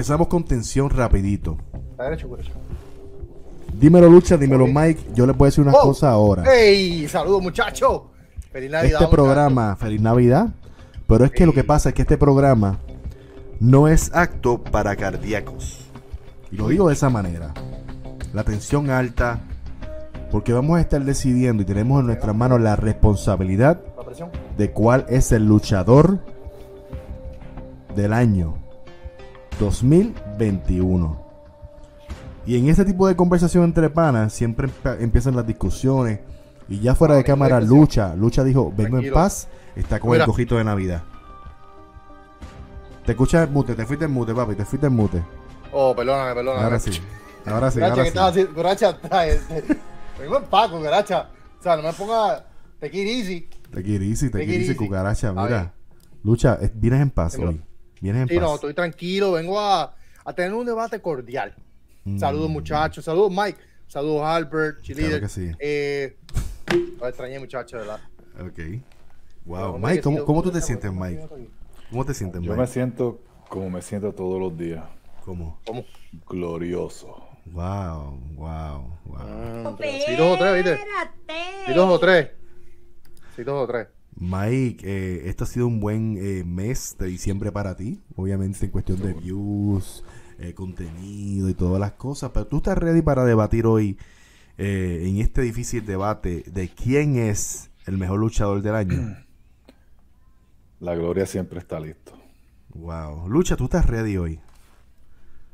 Empezamos con tensión rapidito. A derecho, por derecho. Dímelo Lucha, dímelo Mike. Yo les voy a decir una Oh. cosa ahora. ¡Ey! ¡Saludos, muchachos! ¡Feliz Navidad! Este programa, feliz Navidad. Pero es que lo que pasa es que este programa no es apto para cardíacos. Y lo digo de esa manera. La tensión alta. Porque vamos a estar decidiendo y tenemos en nuestras manos la responsabilidad. La de cuál es el luchador del año 2021. Y en ese tipo de conversación entre panas siempre empiezan las discusiones. Y ya fuera de cámara. Lucha. Lucha dijo, vengo en paz, está con Mira. el cojito de Navidad. Te escuchas el mute, te fuiste en mute, papi, te fuiste en mute. Oh, perdóname, perdóname. Ahora sí. Ahora sí, ahora ¿qué sí. este, Vengo en Paco, Gracha. O sea, no me ponga te it easy. Te quiere easy, te it easy, cucaracha, mira. Lucha, es- vienes en paz hoy. Vienes en Sí, no, estoy tranquilo. Vengo a, a tener un debate cordial. Mm. Saludos, muchachos. Saludos, Mike. Saludos, Albert, Cheerleader. que sí. Eh, lo extrañé, muchachos, verdad. Ok. Wow. Pero, Mike, ¿cómo, tú te sientes, Mike? ¿Cómo te sientes, Yo Mike? me siento como me siento todos los días. ¿Cómo? ¿Cómo? Glorioso. Wow, wow, wow. Ah. Sí, dos o tres, ¿viste? Espérate. Sí, dos o tres. Sí, dos o tres. Mike, eh, esto ha sido un buen eh, mes de diciembre para ti. Obviamente en cuestión de views, eh, contenido y todas las cosas. Pero tú estás ready para debatir hoy eh, en este difícil debate de quién es el mejor luchador del año. La gloria siempre está listo. wow. Lucha, tú estás ready hoy.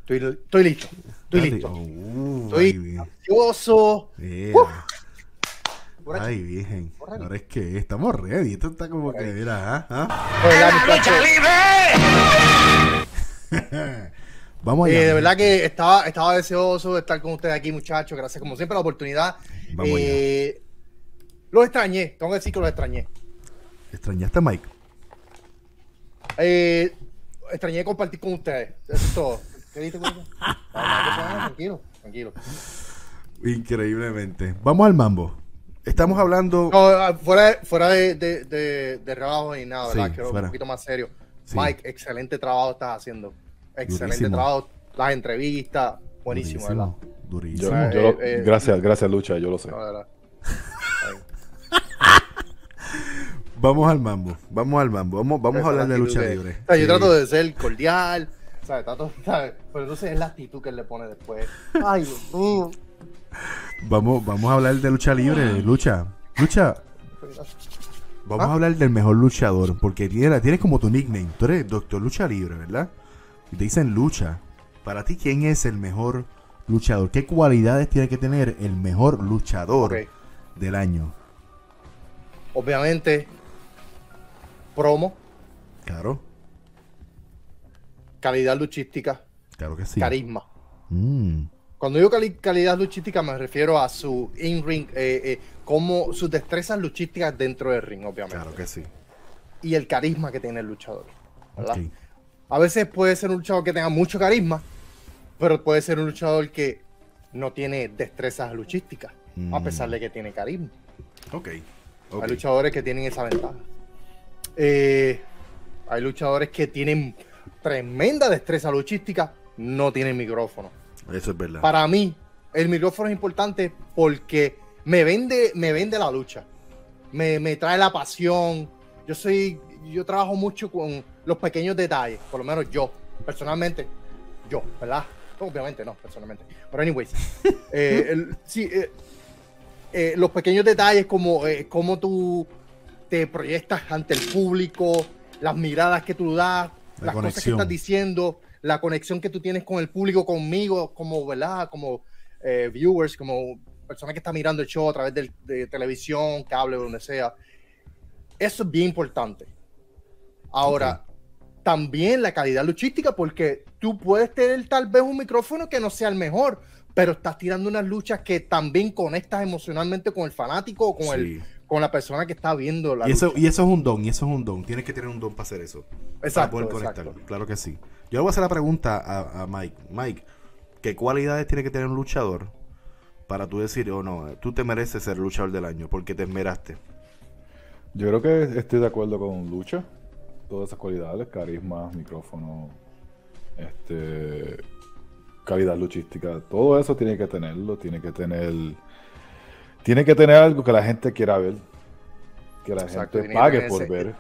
Estoy, estoy listo. Estoy listo. li- Uh, Estoy ansioso. Yeah. Ay, virgen. Ahora es que estamos ready. Esto está como que, mira, ¿ah? ¿ah? De verdad, muchachos. Vamos Eh, allá. de verdad que estaba, estaba deseoso de estar con ustedes aquí, muchachos. Gracias, como siempre, la oportunidad. Vamos Eh, los extrañé, tengo que decir que los extrañé. ¿Extrañaste a Mike? Eh, extrañé compartir con ustedes. Eso es todo. ¿Qué no, no, Tranquilo, tranquilo. Increíblemente. Vamos al mambo. Estamos hablando. No, ah, fuera, de- fuera de, de, de, de relajo ni nada, ¿verdad? Sí, Quiero fuera. un poquito más serio. Sí. Mike, excelente trabajo estás haciendo. Excelente Durísimo. trabajo. Las entrevistas, buenísimo, ¿verdad? Durísimo. Yo, Eh, yo lo- eh, gracias, gracias Lucha, yo lo sé. No, verdad. Vamos al mambo. Vamos al mambo. Vamos, vamos a hablar de lucha que- libre. O sea, yo Sí. trato de ser cordial, ¿sabes? Trato, ¿sabes? Pero entonces es la actitud que él le pone después. Ay, Dios mío. Vamos, vamos a hablar de lucha libre. Lucha. Lucha. Vamos a hablar del mejor luchador. Porque tienes, tienes como tu nickname. Tú eres Doctor Lucha Libre, ¿verdad? Y te dicen lucha. Para ti, ¿quién es el mejor luchador? ¿Qué cualidades tiene que tener el mejor luchador del año? Obviamente, promo, Claro. calidad luchística, Claro que sí. carisma. Mm, Cuando digo cali- calidad luchística me refiero a su in-ring, eh, eh, como sus destrezas luchísticas dentro del ring, obviamente. claro que sí. Y el carisma que tiene el luchador. ¿verdad? A veces puede ser un luchador que tenga mucho carisma, pero puede ser un luchador que no tiene destrezas luchísticas, a Mm. pesar de que tiene carisma. Ok. ok. Hay luchadores que tienen esa ventaja. Eh, hay luchadores que tienen tremenda destreza luchística, no tienen micrófono. Eso es verdad. Para mí, el micrófono es importante porque me vende, me vende la lucha. Me, me trae la pasión. Yo soy, yo trabajo mucho con los pequeños detalles, por lo menos yo, personalmente, yo, ¿verdad? Obviamente no, personalmente. Pero anyways, eh, el- sí, eh, eh, los pequeños detalles como cómo tú te proyectas ante el público, las miradas que tú das, La las cosas que estás diciendo, la conexión que tú tienes con el público, conmigo, como, ¿verdad? Como eh, viewers, como persona que está mirando el show a través de, televisión, cable, donde sea. Eso es bien importante. Ahora, también la calidad luchística, porque tú puedes tener tal vez un micrófono que no sea el mejor, pero estás tirando unas luchas que también conectas emocionalmente con el fanático o con, el, con la persona que está viendo la Y eso, y eso es un don, y eso es un don. Tienes que tener un don para hacer eso. para Exacto, poder exacto. Claro que sí. Yo le voy a hacer la pregunta a, a Mike. Mike, ¿qué cualidades tiene que tener un luchador para tú decir, oh no, tú te mereces ser luchador del año porque te esmeraste? Yo creo que estoy de acuerdo con Lucha. Todas esas cualidades, carisma, micrófono, este, calidad luchística. Todo eso tiene que tenerlo, tiene que tener, tiene que tener algo que la gente quiera ver, que la Exacto, gente pague por ese- ver.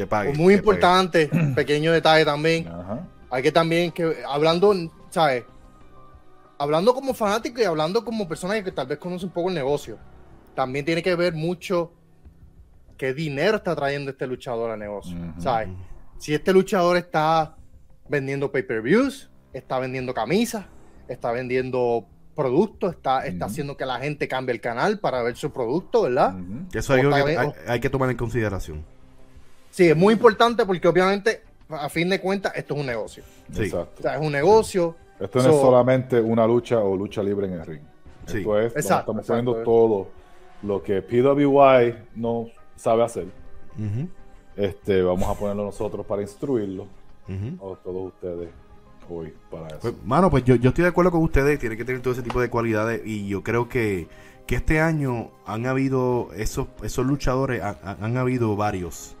Que pague. Muy que pague. importante, pequeño detalle también. Ajá. Hay que también que hablando, ¿sabes? Hablando como fanático y hablando como persona que tal vez conoce un poco el negocio, también tiene que ver mucho qué dinero está trayendo este luchador al negocio. ¿sabes? Si este luchador está vendiendo pay-per-views, está vendiendo camisas, está vendiendo productos, está, haciendo que la gente cambie el canal para ver su producto, ¿verdad? Eso es algo que hay que tomar en consideración. Sí, es muy importante porque obviamente, a fin de cuentas, esto es un negocio. Sí. Exacto. O sea, es un negocio. Esto no So- es solamente una lucha o lucha libre en el ring. Sí. Esto es, donde Exacto, estamos exacto. poniendo todo lo que PWI no sabe hacer. Este, vamos a ponerlo nosotros para instruirlo a todos ustedes hoy para eso. Pues, mano, pues yo, yo estoy de acuerdo con ustedes, tiene que tener todo ese tipo de cualidades y yo creo que, que este año han habido esos, esos luchadores, han, han- han habido varios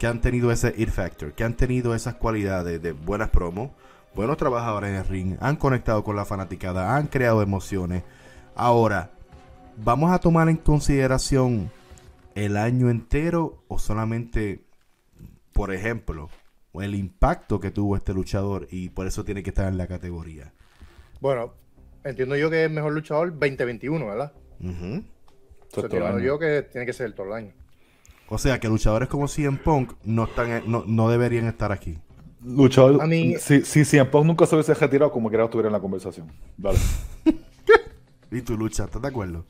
que han tenido ese ear factor, que han tenido esas cualidades de buenas promos, buenos trabajadores en el ring, han conectado con la fanaticada, han creado emociones. Ahora, ¿vamos a tomar en consideración el año entero o solamente, por ejemplo, el impacto que tuvo este luchador y por eso tiene que estar en la categoría? Bueno, entiendo yo que es el mejor luchador 2021, ¿verdad? O sea, el entiendo yo que tiene que ser el todo el año. O sea que luchadores como CM Punk no están no, no deberían estar aquí. Luchador, A mí- si, si CM Punk nunca se hubiese retirado, como quiera estuviera en la conversación. Dale. Y tu lucha, ¿estás de acuerdo?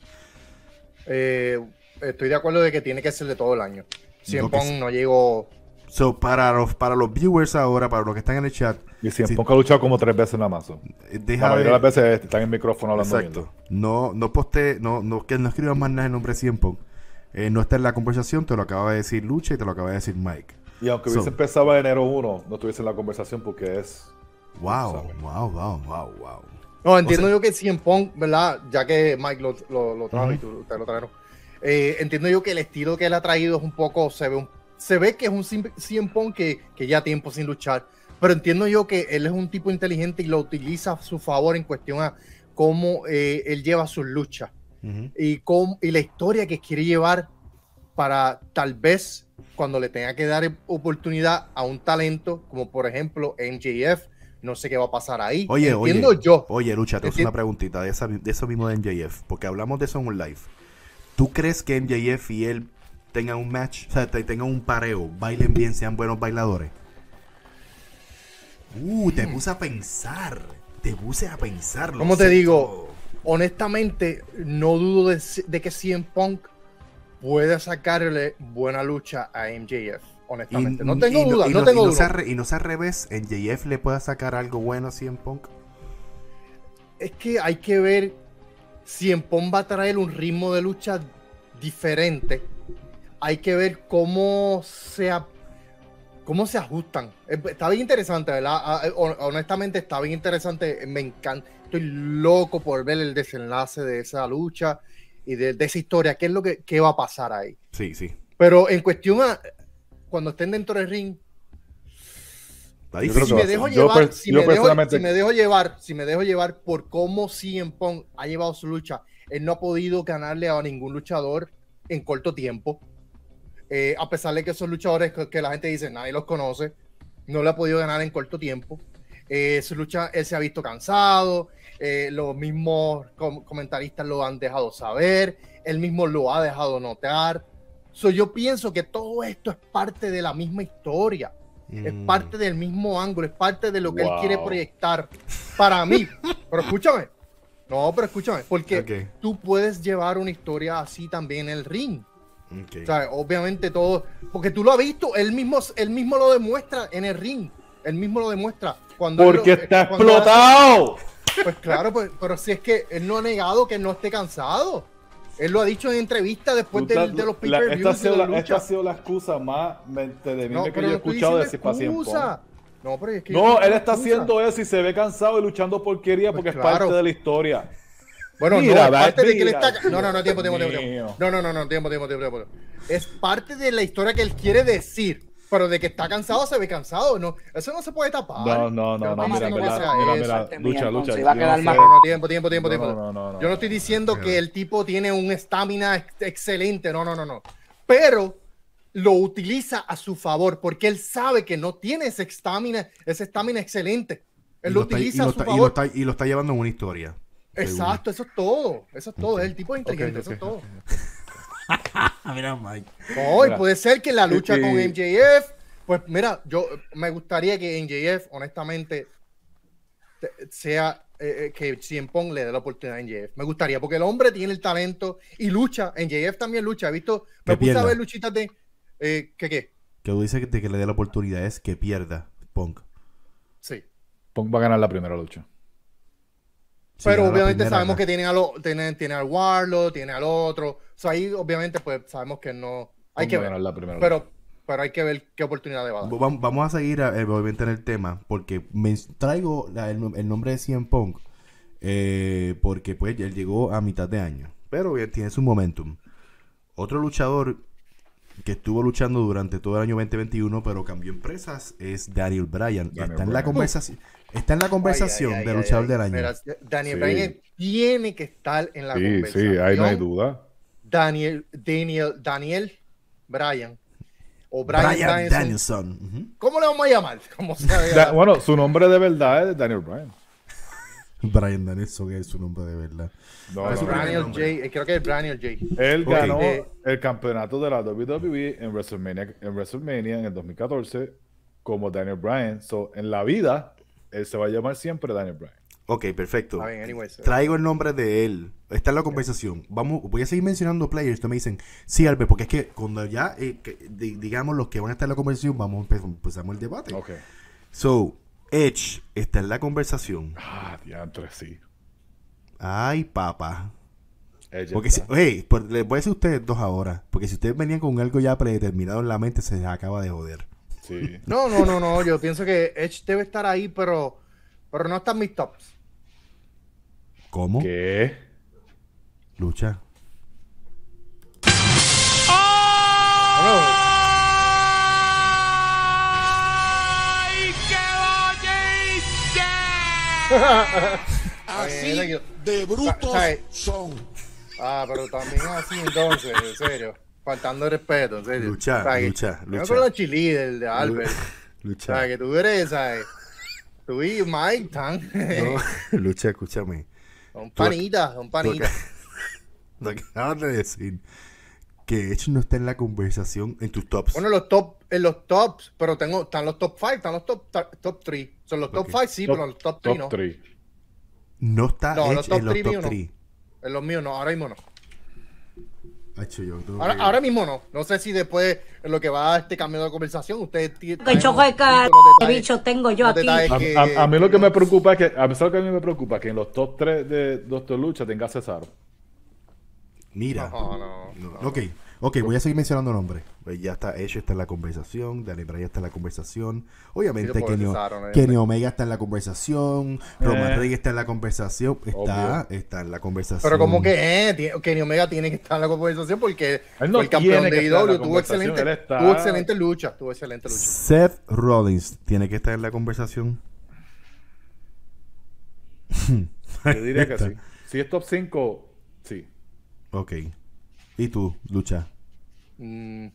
Eh, estoy de acuerdo de que tiene que ser de todo el año. Si en que Pong sí. no llegó. So, para los, para los viewers ahora, para los que están en el chat, Y CM Sí. Punk ha luchado como tres veces en Amazon. eh, La deja mayoría de las veces están en el micrófono hablando. Exacto. No, no poste, no, no, que no escribas más nada el nombre de CM Punk. Eh, no está en la conversación, te lo acaba de decir Lucha y te lo acaba de decir Mike. Y aunque So- hubiese empezado en enero 1, no estuviese en la conversación porque es. Wow, wow, wow, wow, wow. No, entiendo O sea- yo que en Pong, ¿verdad? Ya que Mike lo, lo, lo trajo y tú, ustedes lo trajeron. eh, entiendo yo que el estilo que él ha traído es un poco. Se ve, un- se ve que es un CM Punk que, que ya tiempo sin luchar. Pero entiendo yo que él es un tipo inteligente y lo utiliza a su favor en cuestión a cómo eh, él lleva sus luchas. Y, cómo- y la historia que quiere llevar para tal vez cuando le tenga que dar oportunidad a un talento como por ejemplo MJF, no sé qué va a pasar ahí. Oye, Entiendo oye, yo. oye, Lucha, te hago una preguntita de, esa, de eso mismo de MJF, porque hablamos de eso en un live. ¿Tú crees que MJF y él tengan un match, o sea, te- tengan un pareo, bailen bien, sean buenos bailadores? Uh, te puse a pensar, te puse a pensar. lo ¿Cómo te digo? Honestamente, no dudo de, de que CM Punk pueda sacarle buena lucha a MJF. Honestamente, no tengo y duda, y no, tengo duda. y no sea al revés, MJF le pueda sacar algo bueno a CM Punk. es que hay que ver si en Pong va a traer un ritmo de lucha diferente. Hay que ver cómo se, a- cómo se ajustan. Eh, Está bien interesante, ¿verdad? Ah, eh, hon- Honestamente está bien interesante. Me encanta. Estoy loco por ver el desenlace de esa lucha y de, de esa historia. ¿Qué es lo que qué va a pasar ahí? Sí, sí. Pero en cuestión a cuando estén dentro del ring, si me dejo llevar, per- si yo me dejo, personalmente- si me dejo llevar, si me dejo llevar por cómo CM Punk ha llevado su lucha, él no ha podido ganarle a ningún luchador en corto tiempo. Eh, a pesar de que esos luchadores que, que la gente dice nadie los conoce, no le ha podido ganar en corto tiempo. Eh, su lucha, él se ha visto cansado, eh, los mismos com- comentaristas lo han dejado saber, él mismo lo ha dejado notar. So, yo pienso que todo esto es parte de la misma historia es Mm. parte del mismo ángulo, es parte de lo que él Wow. quiere proyectar para mí. Pero escúchame, no, pero escúchame, porque Ok. tú puedes llevar una historia así también en el ring. Ok. O sea, obviamente todo, porque tú lo has visto, él mismo, él mismo lo demuestra en el ring, él mismo lo demuestra. Cuando Porque lo- está cuando explotado. hace- pues claro, pues, pero si es que él no ha negado que no esté cansado. Él lo ha dicho en entrevistas después de los la- esta, ha pay-per-views y sido de la, las esta ha sido la excusa más mente de mí No, que yo he escuchado Punk. excusa. No, pero es que yo No, él está excusa. haciendo eso y se ve cansado y luchando porquería porque Pues es claro. parte de la historia. Bueno, Mira, no, es va, parte de que él está. No, no, no, tiempo, tiempo, tiempo. Tiempo. No, no, no, no, tiempo, tiempo, tiempo, tiempo. Es parte de la historia que él quiere decir. Pero de que está cansado, se ve cansado. No, eso no se puede tapar. No, no, no, no, mira, mira, mira, lucha, lucha. Se va a quedar sé- No, no, tiempo, tiempo, tiempo, No, tiempo. no, no, no, Yo no estoy diciendo que el tipo tiene un estamina ex- excelente, no, no, no, no. Pero lo utiliza a su favor porque él sabe que no tiene ese estamina, ese estamina excelente. Él lo utiliza a su está- y lo favor. está- y lo está llevando en una historia. Exacto, eso es todo. Eso es todo. Es el tipo inteligente, Ok, eso es todo. mira, Mike. No, y Mira, puede ser que la lucha con MJF, pues mira, yo me gustaría que MJF, honestamente, te- sea eh, eh, que CM Punk le dé la oportunidad a MJF. Me gustaría, porque el hombre tiene el talento y lucha. MJF también lucha. He visto, me puse a ver luchitas de. Eh, ¿Qué qué? Que tú dices que, de que le dé la oportunidad es que pierda Punk. Sí. Punk va a ganar la primera lucha. Pero obviamente primera, sabemos que tiene, a lo, tiene, tiene al Warlock, tiene al otro. O sea, ahí obviamente pues sabemos que no. Hay que ver. ganar la primera Pero, pero hay que ver qué oportunidad le va a dar. Va- Vamos a seguir eh, obviamente en el tema porque me traigo la- el, el nombre de CM Punk eh, porque pues él llegó a mitad de año, pero tiene su momentum. Otro luchador que estuvo luchando durante todo el año 2021 pero cambió empresas es Daniel Bryan. Daniel está en la conversación, está en la conversación Ay, ay, de ay, luchador del año. Mira, Daniel Sí. Bryan tiene que estar en la Sí, conversación. sí, ahí no hay duda. Daniel, Daniel, Daniel Bryan. O Bryan, Bryan Danielson. ¿Cómo le vamos a llamar? ¿Cómo se llama? Da- bueno, su nombre de verdad es Daniel Bryan. Bryan Danielson es su nombre de verdad. No, Ah, no, Daniel. J. eh, Creo que es Daniel J. Él Ok. ganó Eh, el campeonato de la WWE en WrestleMania, en WrestleMania en el 2014 como Daniel Bryan. So, en la vida, él se va a llamar siempre Daniel Bryan. Ok, perfecto. Bien, anyways. Traigo el nombre de él. Está en la conversación. Vamos, voy a seguir mencionando players. Ustedes me dicen, sí, Albert, porque es que cuando ya, eh, que- di- digamos, los que van a estar en la conversación, vamos, empe- empezamos el debate. Ok. So, Edge está en la conversación. Ah, diantre, sí. Ay, papá. Porque si, hey, por- les voy a decir a ustedes dos ahora. Porque si ustedes venían con algo ya predeterminado en la mente, se les acaba de joder. Sí. No, no, no, no. Yo pienso que Edge debe estar ahí, pero, pero no está en mis tops. ¿Cómo? ¿Qué? Lucha. Bueno, Así de brutos ¿Sabes? son. Ah, pero también así entonces, en serio. Faltando de respeto, en serio. Lucha, ¿Sabes? lucha, Yo lucha. con los chilíderes de Albert. Lucha. ¿Sabes? Que tú eres, ¿sabes? Tú y Mike tan. No, lucha, escúchame. Son panitas, son panitas. lo que acabas de decir. Que Edge no está en la conversación en tus tops. Bueno, los top, en los tops, pero tengo, están los top 5, están los top, top 3. Son los top Ok. 5, sí, pero los top 3 no. Top 3. no está No, Edge los top en los three top míos no. 3. En los míos no, ahora mismo no. Hacho, yo Ahora, ahora mismo no. No sé si después, en lo que va a este cambio de conversación, ustedes tienen. Que choco de cara de bicho tengo yo aquí. A, a- a mí lo que me preocupa es que, a pesar de que a mí me preocupa que en los top 3 de Doctor Lucha tenga a Cesaro. Mira. No, no, No, Ok, ok, voy a seguir mencionando nombres. Pues ya está, Edge está en la conversación, Daniel Bryan está en la conversación. Obviamente Sí, Kenny. Kenny Omega está en la conversación, Roman Eh. Reigns está en la conversación, está, Obvio. está en la conversación. Pero como que eh, Kenny Omega tiene que estar en la conversación porque no el campeón de IW, tuvo excelente, está- tuvo excelente lucha, tuvo excelente lucha. Seth Rollins tiene que estar en la conversación. Yo diría que sí. Si es top 5, sí. Ok. ¿Y tú, Lucha? Mm.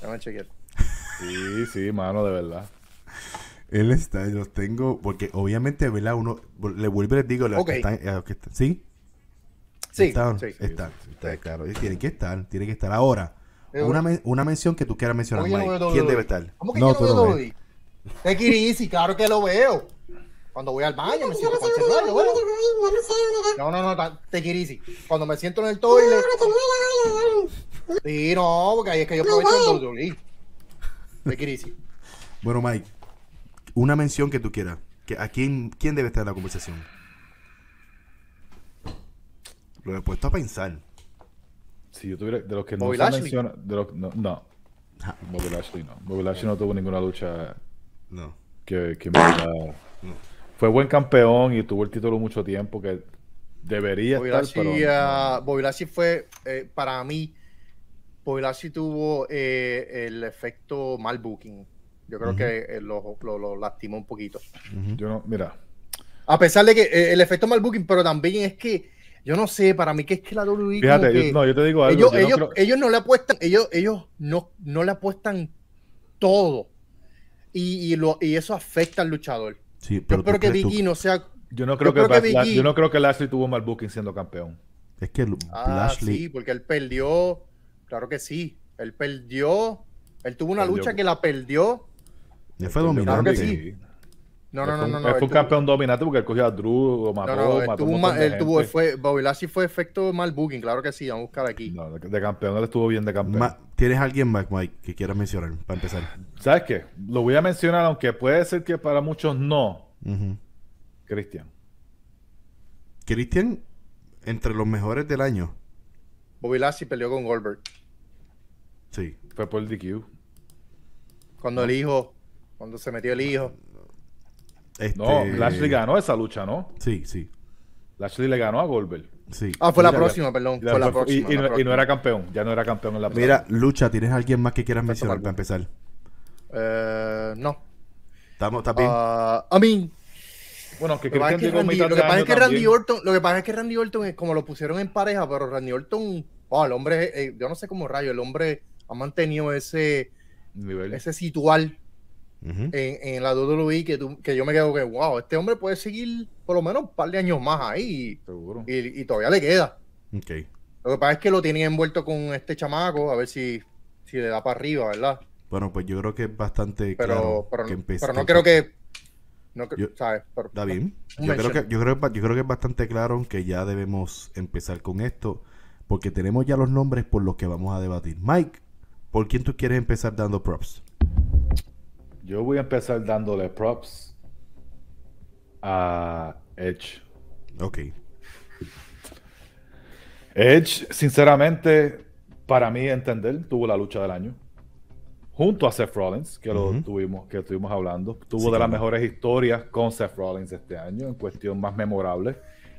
Déjame chequear. Sí, sí, mano, de verdad. Él está, los tengo, porque obviamente, ¿verdad? Uno, le vuelvo y les digo, los Ok. que están, los que están- ¿sí? Sí, Están, sí. están, sí, está claro. Y Tiene que estar, tiene que estar. Ahora, Eh, una, men- una mención que tú quieras mencionar, ¿Cómo que yo Mike. no veo ¿Quién WWE? debe estar? ¿Cómo que no, yo no no veo easy, claro que lo veo. Cuando voy al baño me siento con el veo. No, no, no, take it easy. Cuando me siento en el toilet. Sí, no, porque ahí es que yo aprovecho el WWE. Take it easy. Bueno, Mike, una mención que tú quieras. Que, ¿A quién, quién debe estar en la conversación? Lo he puesto a pensar. Si yo tuviera, de los que no Bobby se Lashley. menciona, de los, no, no, Ja, Bobby Lashley no. Bobby Lashley no tuvo ninguna lucha No. que, que me diga- Fue buen campeón y tuvo el título mucho tiempo que debería Bobby estar, Lashley, pero... ah, Bobby Lashley fue, eh, para mí, Bobby Lashley tuvo eh, el efecto mal booking. Yo creo que eh, lo, lo, lo lastimó un poquito. Yo no, mira, A pesar de que eh, el efecto mal booking, pero también es que, yo no sé, para mí que es que la WWE. fíjate, yo, no, yo te digo algo. ellos, no ellos, creo- ellos no le apuestan, ellos, ellos no, no le apuestan todo. Y, y, lo, y eso afecta al luchador. Sí, Yo pero tú espero que Big no sea. yo no creo, creo que, E- yo no creo que Lashley tuvo mal booking siendo campeón. Es que Ah, Lashley. sí, porque él perdió. Claro que sí. Él perdió. Él tuvo una Perdió. lucha que la perdió. fue Claro dominante. que sí. No, no, Él no, no. él él fue un tuvo- campeón dominante porque él cogió a Drew, lo mató, No, no, él mató tuvo, un montón de él tuvo, gente. fue, Bobby Lashley fue efecto mal booking, claro que sí, vamos a buscar aquí. No, de, de campeón, él estuvo bien de campeón. Ma- ¿Tienes alguien más, Mike, que quieras mencionar para empezar? ¿Sabes qué? Lo voy a mencionar, aunque puede ser que para muchos no. Ujú. Cristian. Christian, entre los mejores del año. Bobby Lashley peleó con Goldberg. Sí. Fue por el DQ. Cuando el hijo, cuando se metió el hijo. Este, No, Lashley ganó esa lucha, ¿no? Sí, sí, Lashley le ganó a Goldberg. sí. Ah, fue la Mira, próxima, perdón. Y Fue la próxima. y la no- y, no próxima. era campeón. Ya no era campeón en la Mira, Lucha, ¿tienes alguien más que quieras mencionar para empezar? Eh, no. ¿Estamos, ¿Está bien? Ah, I mean, Bueno, que Lo que pasa es que Randy, mitad lo de que pasa año es que Randy también. Orton, lo que pasa es que Randy Orton es como lo pusieron en pareja, pero Randy Orton, wow, el hombre, eh, yo no sé cómo rayo, el hombre ha mantenido ese, Nivel. ese situal En, en la WWE que, tú- que yo me quedo que, wow, este hombre puede seguir por lo menos un par de años más ahí Seguro. y, y- todavía le queda. Lo que pasa es que lo tienen envuelto con este chamaco, a ver si, si le da para arriba, ¿verdad? Bueno, pues yo creo que es bastante Pero, claro pero, que empecé. pero no creo que, no, Yo- ¿sabes? Pero- Está bien. Yo creo, que, creo, yo creo que es bastante claro que ya debemos empezar con esto, porque tenemos ya los nombres por los que vamos a debatir. Mike, ¿por quién tú quieres empezar dando props? Yo voy a empezar dándole props a Edge. Ok. Edge, sinceramente, para mí entender, tuvo la lucha del año. Junto a Seth Rollins, que lo tuvimos, que estuvimos hablando. Tuvo Sí, de las mejores historias con Seth Rollins este año, en cuestión más memorable.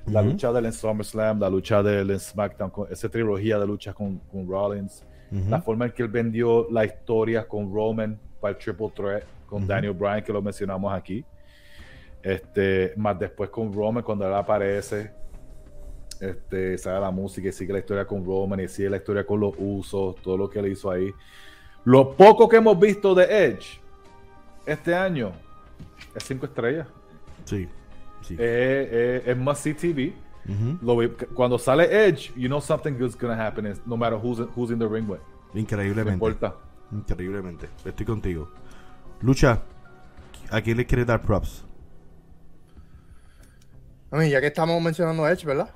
La Ujú. lucha de él en SummerSlam, la lucha de él en SmackDown, con esa trilogía de luchas con, con Rollins. Ujú. La forma en que él vendió la historia con Roman para el Triple Threat, con. Daniel Bryan, que lo mencionamos aquí. Este, más después con Roman, cuando él aparece, este, sale la música y sigue la historia con Roman y sigue la historia con los usos, todo lo que él hizo ahí. Lo poco que hemos visto de Edge este año es cinco estrellas. Sí. sí. Eh, eh, es must see TV. Ujú. Lo ve- cuando sale Edge, you know something good's gonna happen, no matter who's, who's in the ring with. No Increíblemente. importa. Increíblemente. Estoy contigo. Lucha, ¿a quién le quieres dar props? A mí, ya que estamos mencionando a Edge, ¿verdad?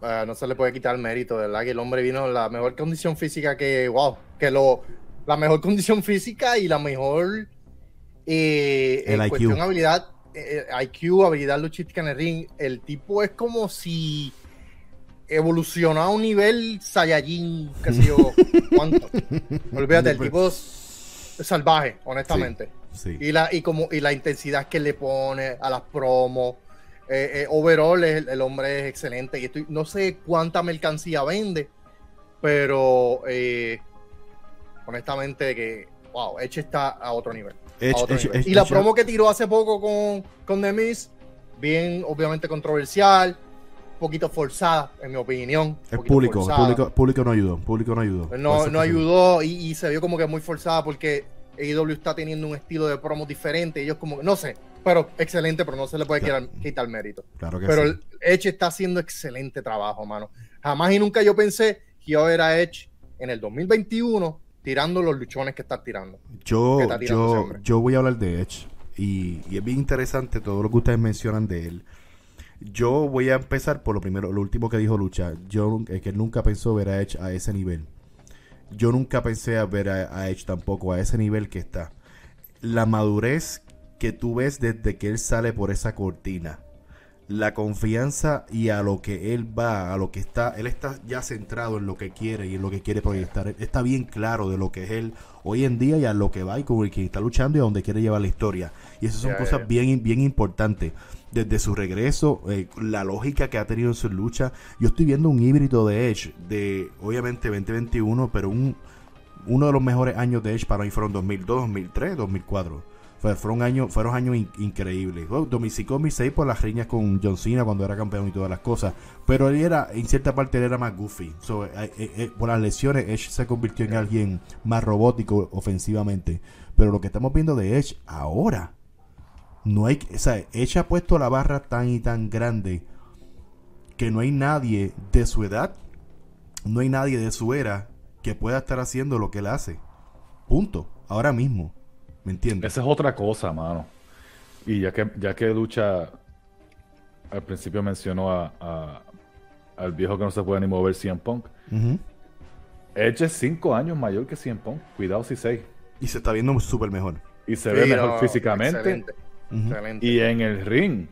Ah, no se le puede quitar el mérito, ¿verdad? Que el hombre vino en la mejor condición física que, wow, que lo, la mejor condición física y la mejor eh, El en IQ. cuestión habilidad, eh, IQ, habilidad luchística en el ring. El tipo es como si evolucionó a un nivel Saiyajin, qué sé yo, cuánto. Olvídate, el tipo es salvaje, honestamente. Sí. Y la, y como, y la intensidad que le pone a las promos. Eh, eh, overall, el, el hombre es excelente. Y estoy, no sé cuánta mercancía vende, pero eh, honestamente que, wow, Edge está a otro nivel. a otro y la promo que tiró hace poco con, con The Miz, bien obviamente controversial, poquito forzada, en mi opinión. El poquito público, el público, público no ayudó. Público no ayudó. No, no ayudó y, y se vio como que muy forzada porque AEW está teniendo un estilo de promo diferente. Ellos como, no sé, pero excelente, pero no se le puede Claro. quitar, quitar mérito. Claro que Pero sí. Edge está haciendo excelente trabajo, mano. Jamás y nunca yo pensé que iba a ver a Edge en el 2021 tirando los luchones que está tirando. Yo, está tirando yo, yo voy a hablar de Edge. Y, y es bien interesante todo lo que ustedes mencionan de él. Yo voy a empezar por lo primero, lo último que dijo Lucha. Yo es que nunca pensó ver a Edge a ese nivel. Yo nunca pensé ver a, a Edge tampoco a ese nivel que está. La madurez que tú ves desde que él sale por esa cortina. La confianza y a lo que él va, a lo que está, él está ya centrado en lo que quiere y en lo que quiere proyectar. Él está bien claro de lo que es él hoy en día y a lo que va y con el que está luchando y a donde quiere llevar la historia. Y esas son cosas bien, bien importantes. Desde su regreso, eh, la lógica que ha tenido en su lucha. Yo estoy viendo un híbrido de Edge, de obviamente 2021, pero un uno de los mejores años de Edge para mí fueron 2002, 2003, 2004. Fue, fueron años, fueron años in- increíbles. Oh, 2005, 2006 por las riñas con John Cena cuando era campeón y todas las cosas. Pero él era, en cierta parte, él era más goofy. Eh, eh, eh, por las lesiones, Edge se convirtió en alguien más robótico ofensivamente. Pero lo que estamos viendo de Edge ahora, no hay, o sea, Edge ha puesto la barra tan y tan grande que no hay nadie de su edad, no hay nadie de su era que pueda estar haciendo lo que él hace. Punto. Ahora mismo. ¿Me entiendes? Esa es otra cosa, mano. Y ya que, ya que Lucha al principio mencionó a, a- al viejo que no se puede ni mover, CM Punk. Ujú. Edge es 5 años mayor que CM Punk. Cuidado si 6. Y se está viendo súper mejor. Y se Sí, ve mejor no, físicamente. Excelente. Ujú. excelente. Y en el ring.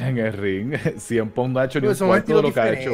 En el ring, CM Punk no ha hecho ni un Pues cuarto de lo que ha hecho.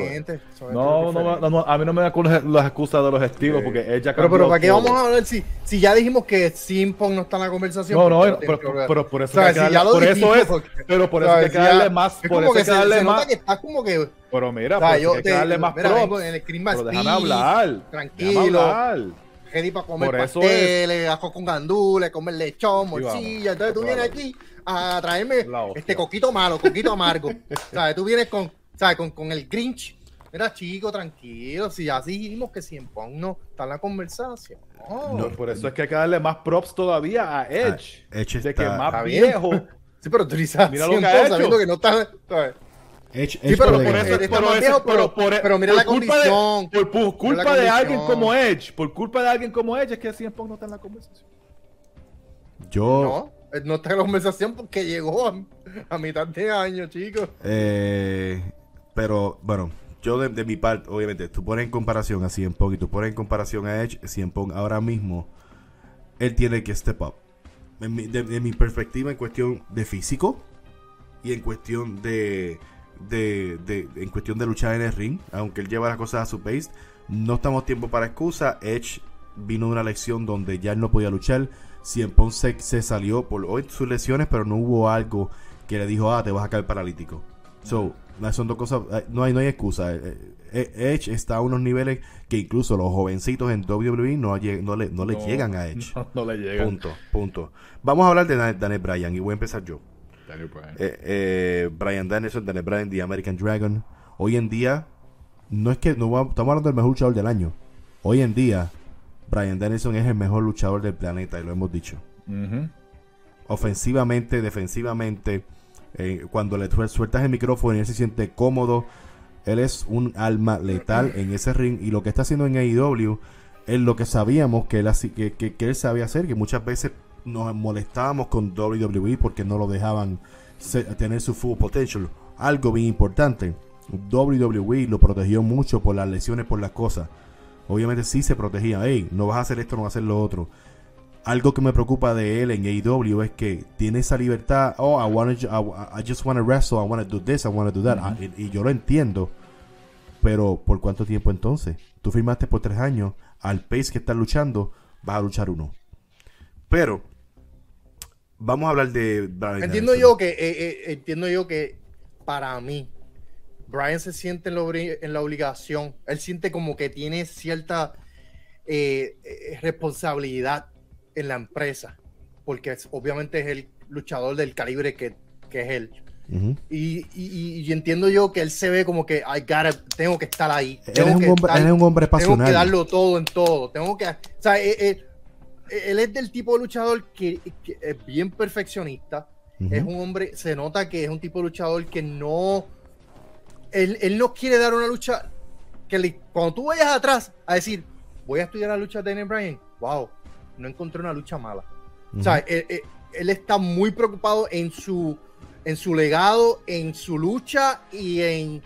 No, no, no, no, a mí no me da con las las excusas de los estilos, porque ella Pero, pero ¿para qué vamos a hablar si, si ya dijimos que Simpon no está en la conversación? No, no, ¿por qué pero, pero- que pero por eso O sea, hay que si darle- por eso dijimos, es, porque- pero por o eso sea, hay que si ya- darle más, es por como eso que hay que se- darle se nota más, que estás como que pero mira, O sea, por eso yo hay que te- darle más mira, props. en el Pero déjame hablar, tranquilo. déjame hablar. Ready para comer Por eso pasteles, ajo con gandules, comer lechón, morcilla. Entonces tú vienes aquí a traerme este coquito malo, coquito amargo. ¿Sabes? Tú vienes con, ¿sabes? Con, con el Grinch. Mira, chico, tranquilo. Si así dijimos que Simpon no está en la conversación. No. No, por eso es que hay que darle más props todavía a Edge. Ah, Edge de que está- más Está bien. viejo. Sí, pero tú dices Mira lo que ha hecho. sabiendo que no está. ¿sabes? Edge, Sí, pero por eso- más viejo, pero- pero mira la culpa condición. De, por, por culpa la de alguien como Edge, por culpa de alguien como Edge, es que CM Punk no está en la conversación. Yo, No, no está en la conversación porque llegó a, a mitad de año, chicos. eh, pero bueno, yo de, de mi parte, obviamente, tú pones en comparación a CM Punk y tú pones en comparación a Edge, CM Punk ahora mismo, él tiene que step up. De mi perspectiva en cuestión de físico y en cuestión de, de, de- en cuestión de luchar en el ring, aunque él lleva las cosas a su pace, no estamos tiempo para excusa. Edge vino de una lección donde ya él no podía luchar. CM Punk se, se salió por hoy sus lesiones, pero no hubo algo que le dijo, ah, te vas a caer paralítico. So, son dos cosas, eh, no hay, no hay excusa. Eh, eh, Edge está a unos niveles que incluso los jovencitos en WWE no, no le, no le No, llegan a Edge. No, no le. Punto, punto. Vamos a hablar de Dan- Daniel Bryan y voy a empezar yo. Daniel Bryan. Eh, eh, Brian Danielson, Daniel Bryan, The American Dragon. Hoy en día, no es que no va- estamos hablando del mejor luchador del año. Hoy en día, Brian Danielson es el mejor luchador del planeta y lo hemos dicho. Ofensivamente, defensivamente, eh, cuando le suel- sueltas el micrófono y él se siente cómodo, él es un alma letal en ese ring y lo que está haciendo en AEW es lo que sabíamos que él, que- que él sabía hacer, que muchas veces nos molestábamos con WWE porque no lo dejaban tener su full potential. Algo bien importante, WWE lo protegió mucho por las lesiones, por las cosas. Obviamente sí se protegía, hey, no vas a hacer esto, no vas a hacer lo otro. Algo que me preocupa de él en AEW es que tiene esa libertad. Oh, I, wanna, I, I just want to wrestle. I want to do this. I want to do that. Ah, y, y yo lo entiendo. Pero, ¿por cuánto tiempo entonces? Tú firmaste por tres años. Al pace que estás luchando, vas a luchar uno. Pero, vamos a hablar de Brian Entiendo yo que eh, eh, entiendo yo que para mí Brian se siente en la, en la obligación. Él siente como que tiene cierta eh, responsabilidad en la empresa, porque es- obviamente es el luchador del calibre que, que es él. Y, y- y entiendo yo que él se ve como que I gotta, tengo que estar ahí. Él es, un que hombre, estar- él es un hombre tengo que pasional. darlo todo en todo. Tengo que. O sea, él es del tipo de luchador que, que es bien perfeccionista. Es un hombre, se nota que es un tipo de luchador que no. Él, él no quiere dar una lucha. Que le- cuando tú vayas atrás a decir, voy a estudiar la lucha de Daniel Bryan, wow, no encontré una lucha mala. O sea, él, él- él está muy preocupado en su, en su legado, en su lucha y en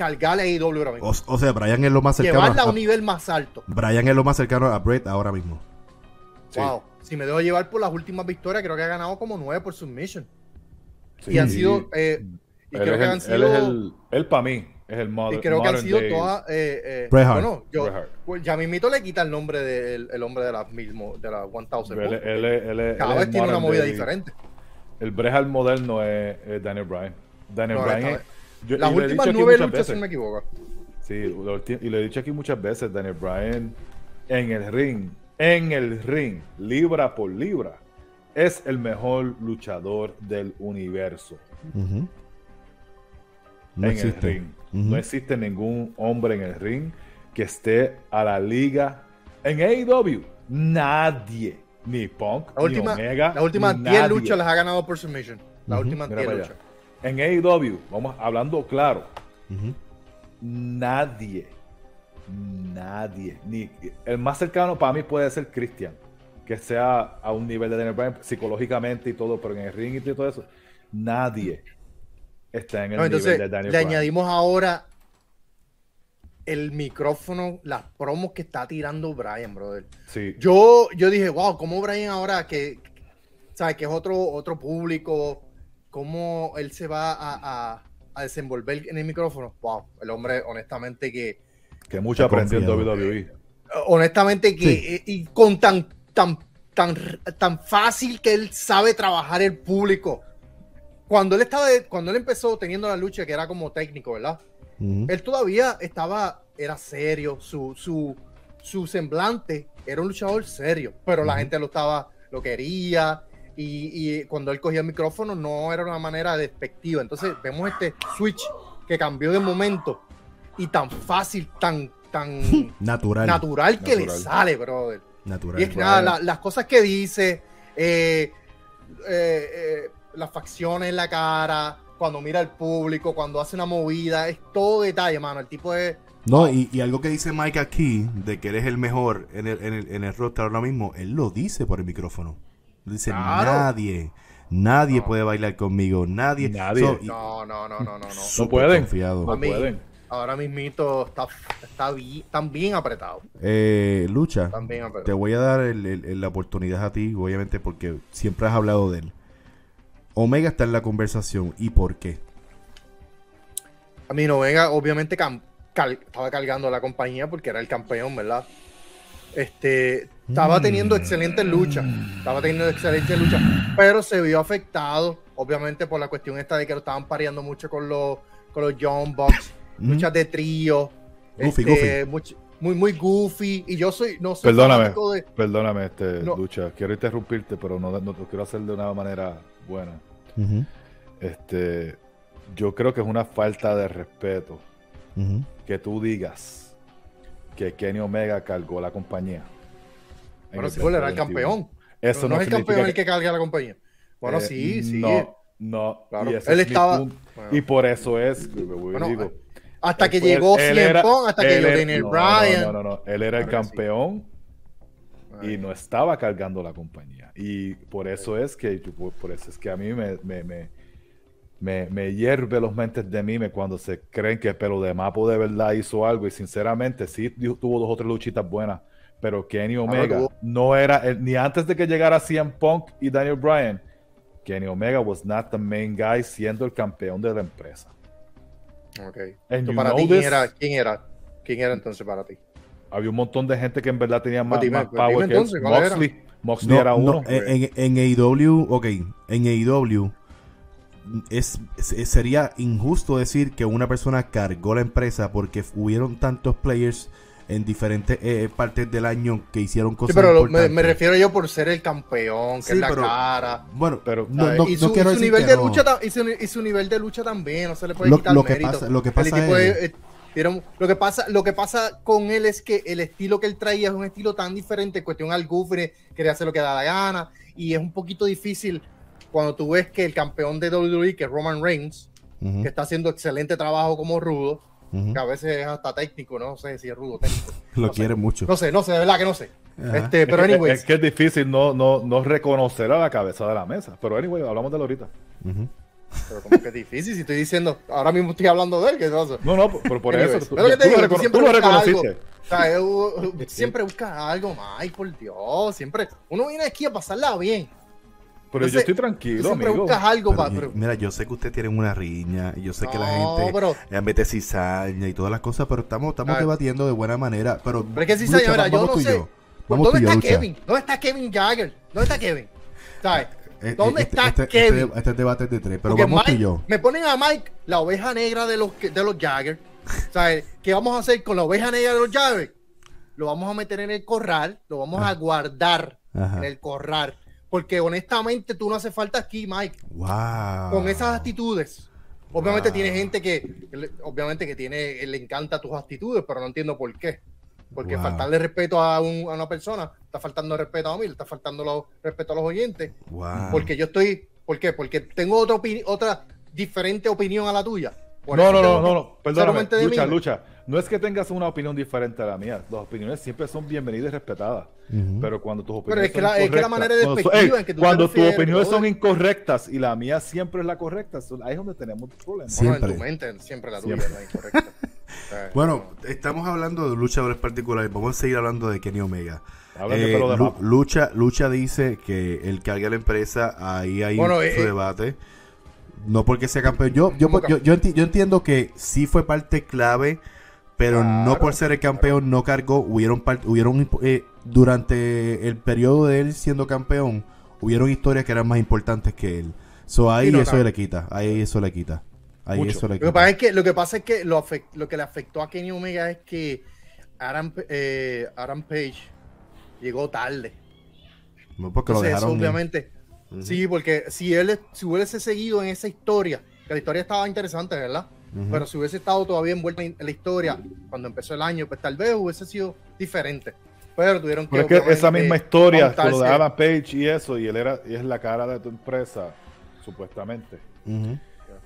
cargarle a AEW ahora mismo. o, o sea, Brian es lo más cercano. Llevarla a A, un nivel más alto. Brian es lo más cercano a Brett ahora mismo. Sí. Wow. Si me dejo llevar por las últimas victorias, creo que ha ganado como nueve por submission. Sí, y han sido. eh, y él creo que el- han él sido. es el, él para mí es el y modern, creo que han sido todas. Eh, eh, bueno, yo. Pues ya mismito le quita el nombre del el hombre de las mil, mo- de las 1000. Él, él, él, él, él Cada vez tiene una movida day- diferente. El Brejal moderno es, es Daniel Bryan. Daniel No, Bryan esta es- vez. Yo- Las últimas nueve luchas, si no me equivoco. Sí, lo- y lo he dicho aquí muchas veces, Daniel Bryan en el ring, en el ring, libra por libra, es el mejor luchador del universo. No en existe. el ring. No existe ningún hombre en el ring que esté a la liga en AEW. Nadie. Ni Punk, La última, ni Omega. la última ni 10 nadie. luchas las ha ganado por submission. La Ujú. última Mira 10 para luchas. allá. En AEW, vamos hablando claro, nadie, nadie, ni el más cercano para mí puede ser Christian, que sea a un nivel de Daniel Bryan psicológicamente y todo, pero en el ring y todo eso, nadie está en el No, entonces, nivel de Daniel le Bryan. añadimos ahora el micrófono, las promos que está tirando Brian, brother. Sí, Yo, yo dije, wow, ¿cómo Brian ahora que, sabe, que es otro, otro público, cómo él se va a, a- a desenvolver en el micrófono? Wow, el hombre, honestamente, que, que mucho aprendió en. WWE. honestamente, que, Sí. eh, y con tan, tan, tan, tan fácil que él sabe trabajar el público. Cuando él estaba, de- cuando él empezó teniendo la lucha, que era como técnico, ¿verdad? Él todavía estaba, era serio, su, su, su semblante era un luchador serio, pero la gente lo estaba, lo quería, y, y cuando él cogía el micrófono no era una manera despectiva. Entonces vemos este switch que cambió de momento y tan fácil, tan, tan Natural. natural que le sale, brother. Natural. Y es que nada, la- las cosas que dice, eh, eh, eh, las facciones en la cara, cuando mira al público, cuando hace una movida, es todo detalle, mano. El tipo es. No, y, y algo que dice Mike aquí, de que eres el mejor en el, en el, en el roster ahora mismo, él lo dice por el micrófono. Dice, Claro. nadie, nadie No. puede bailar conmigo, nadie. Nadie. So, y- No, no, no, no, no, no. pueden. confiado. No pueden. Ahora mismito está, está bien, están bien apretados. Eh, Lucha, Están bien te voy a dar el- el- el- la oportunidad a ti, obviamente, porque siempre has hablado de él. Omega está en la conversación. ¿Y por qué? A mí no venga, obviamente cam- cal- estaba cargando la compañía porque era el campeón, ¿verdad? Este, estaba Mm. teniendo excelentes luchas, estaba teniendo excelentes luchas, pero se vio afectado, obviamente por la cuestión esta de que lo estaban pareando mucho con los, con los Young Bucks, Ujú. luchas de trío, Goofy, este, much- muy, muy goofy, y yo soy, no soy Perdóname. de, Perdóname, este, No. Lucha. Quiero interrumpirte, pero no, no lo quiero hacer de una manera buena. Este, yo creo que es una falta de respeto que tú digas que Kenny Omega cargó la compañía. En bueno, sí, era el 2021. campeón, Eso no, no, es el campeón el que- carga la compañía. Bueno, eh, sí, sí. No, no. Claro. y ese Él es estaba-. Bueno. Y por eso es, Bueno, digo, hasta que fue- llegó era- Punk, hasta que llegó Daniel no, Bryan. No, no, no, él era el sí. campeón y no estaba cargando la compañía. Y por eso es que por por eso es que a mí me, me, me, me, me hierve los mentes de mí me- cuando se creen que Pelo de Mapo de verdad hizo algo. Y sinceramente, sí tuvo dos o tres luchitas buenas. Pero Kenny Omega tuvo. no era, el- ni antes de que llegara CM Punk y Daniel Bryan, Kenny Omega was not the main guy siendo el campeón de la empresa. Ok. You para ti, ¿quién era, ¿quién era? ¿Quién era entonces para ti? había un montón de gente que en verdad tenía más, dime, más pues power dime que entonces, ¿cuál era? Moxley, Moxley No, era no, uno. en, en AEW, ok, en AEW es, es- sería injusto decir que una persona cargó la empresa porque hubieron tantos players en diferentes eh, partes del año que hicieron Sí, cosas pero me, importantes. me refiero yo por ser el campeón, que Sí, es la pero- cara. Bueno, Pero, no, y no su, quiero y su decir nivel que de no. lucha y su, y su nivel de lucha también, no se le puede Lo- quitar lo que mérito. pasa- lo que pasa es- eh, lo que pasa lo que pasa con él es que el estilo que él traía es un estilo tan diferente, cuestión al goofy, quería hacer lo que da la gana y es un poquito difícil cuando tú ves que el campeón de WWE, que es Roman Reigns, que está haciendo excelente trabajo como rudo, que a veces es hasta técnico, no sé si es rudo técnico. Lo no sé. quiere mucho. No sé, no sé, de verdad que no sé. Ajá. Este, pero es, anyways, es que es difícil no, no, no reconocer a la cabeza de la mesa. Pero anyway, hablamos de él ahorita. Pero como que es difícil si estoy diciendo, ahora mismo estoy hablando de él, ¿qué pasa? No, no, pero por Anyways, eso. Tú, pero que te digo, tú siempre tú lo buscas reconociste. algo. O sea, siempre busca algo, Mike, por Dios. Siempre, uno viene aquí a pasarla bien. Pero Entonces, yo estoy Tú tranquilo, amigo. buscas algo Pero, y- mira, yo sé que ustedes tienen una riña y yo sé que la No, gente pero- eh, mete cizaña y todas las cosas, pero estamos, estamos debatiendo de buena manera. Pero, Pero es que si Lucha, señora, yo vamos no tú y sé. yo. ¿Por Vamos tú ¿Dónde y yo, está Lucha. Kevin? ¿Dónde está Kevin Jagger? ¿Dónde está Kevin? ¿Sabes? Eh, ¿Dónde eh, está este, Kevin? Este, este debate es de tres, pero Porque vamos tú Mike- y yo. Me ponen a Mike, la oveja negra de los, de los Jagger. Sea, ¿qué vamos a hacer con la oveja negra de los llaves? Lo vamos a meter en el corral, lo vamos a guardar Ajá. en el corral. Porque honestamente tú no hace falta aquí, Mike. Wow. Con esas actitudes. Obviamente Wow. tiene gente que, obviamente que tiene, le encanta tus actitudes, pero no entiendo por qué. Porque Wow. faltarle respeto a, un- a una persona, está faltando respeto a mí, le está faltando lo- respeto a los oyentes. Wow. Porque yo estoy, ¿por qué? Porque tengo otra, opini- otra diferente opinión a la tuya. Por No, no, no, no, no, perdóname, lucha, lucha. No es que tengas una opinión diferente a la mía. Las opiniones siempre son bienvenidas y respetadas. Pero cuando tus Pero opiniones es que son la- es que la incorrectas- manera cuando son- despectiva ey, en que tú te Cuando tus opiniones son incorrectas y la mía siempre es la correcta, son- ahí es donde tenemos problemas. Sí. Bueno, en Siempre. tu mente siempre la tuya Siempre. es la incorrecta. Bueno, no. estamos hablando de luchadores particulares. Vamos a seguir hablando de Kenny Omega. De Eh, de lucha, lucha dice que el carga la empresa, ahí hay Bueno, su eh, eh. debate. No porque sea campeón. Yo, yo, ¿Cómo yo, yo enti- yo entiendo que sí fue parte clave, pero no por ser el campeón no cargó. Hubieron, hubieron eh, durante el periodo de él siendo campeón, hubieron historias que eran más importantes que él. So ahí Sí, no, eso claro. le quita. Ahí eso le quita. Ahí Mucho. eso le Lo que pasa es que lo, que, pasa es que lo, que le afectó a Kenny Omega es que Adam, eh, Adam Page llegó tarde. No, porque lo Entonces, dejaron. obviamente. Sí, porque si él si hubiese seguido en esa historia, que la historia estaba interesante, ¿verdad? Pero si hubiese estado todavía envuelto en la historia cuando empezó el año, pues tal vez hubiese sido diferente. Pero tuvieron que. Pero es que esa misma historia con lo de Adam Page y eso, y él era, y es la cara de tu empresa, supuestamente.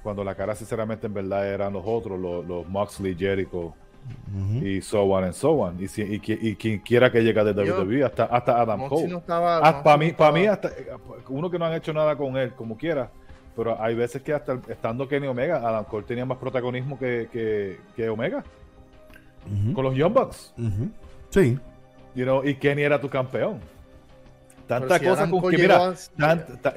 Cuando la cara, sinceramente, en verdad eran los otros, los, los Moxley, Jericho y so on and so on. Y, si- y, y quien quiera que llegue de Yo- WWE, hasta, hasta Adam Moxley Cole. no estaba. para mí, no para mí hasta eh, uno que no han hecho nada con él, como quiera. Pero hay veces que hasta estando Kenny Omega, Adam Cole tenía más protagonismo que, que, que Omega con los Young Bucks. Sí. You know, y Kenny era tu campeón. Tanta si cosa con que, mira, a- tan- ta-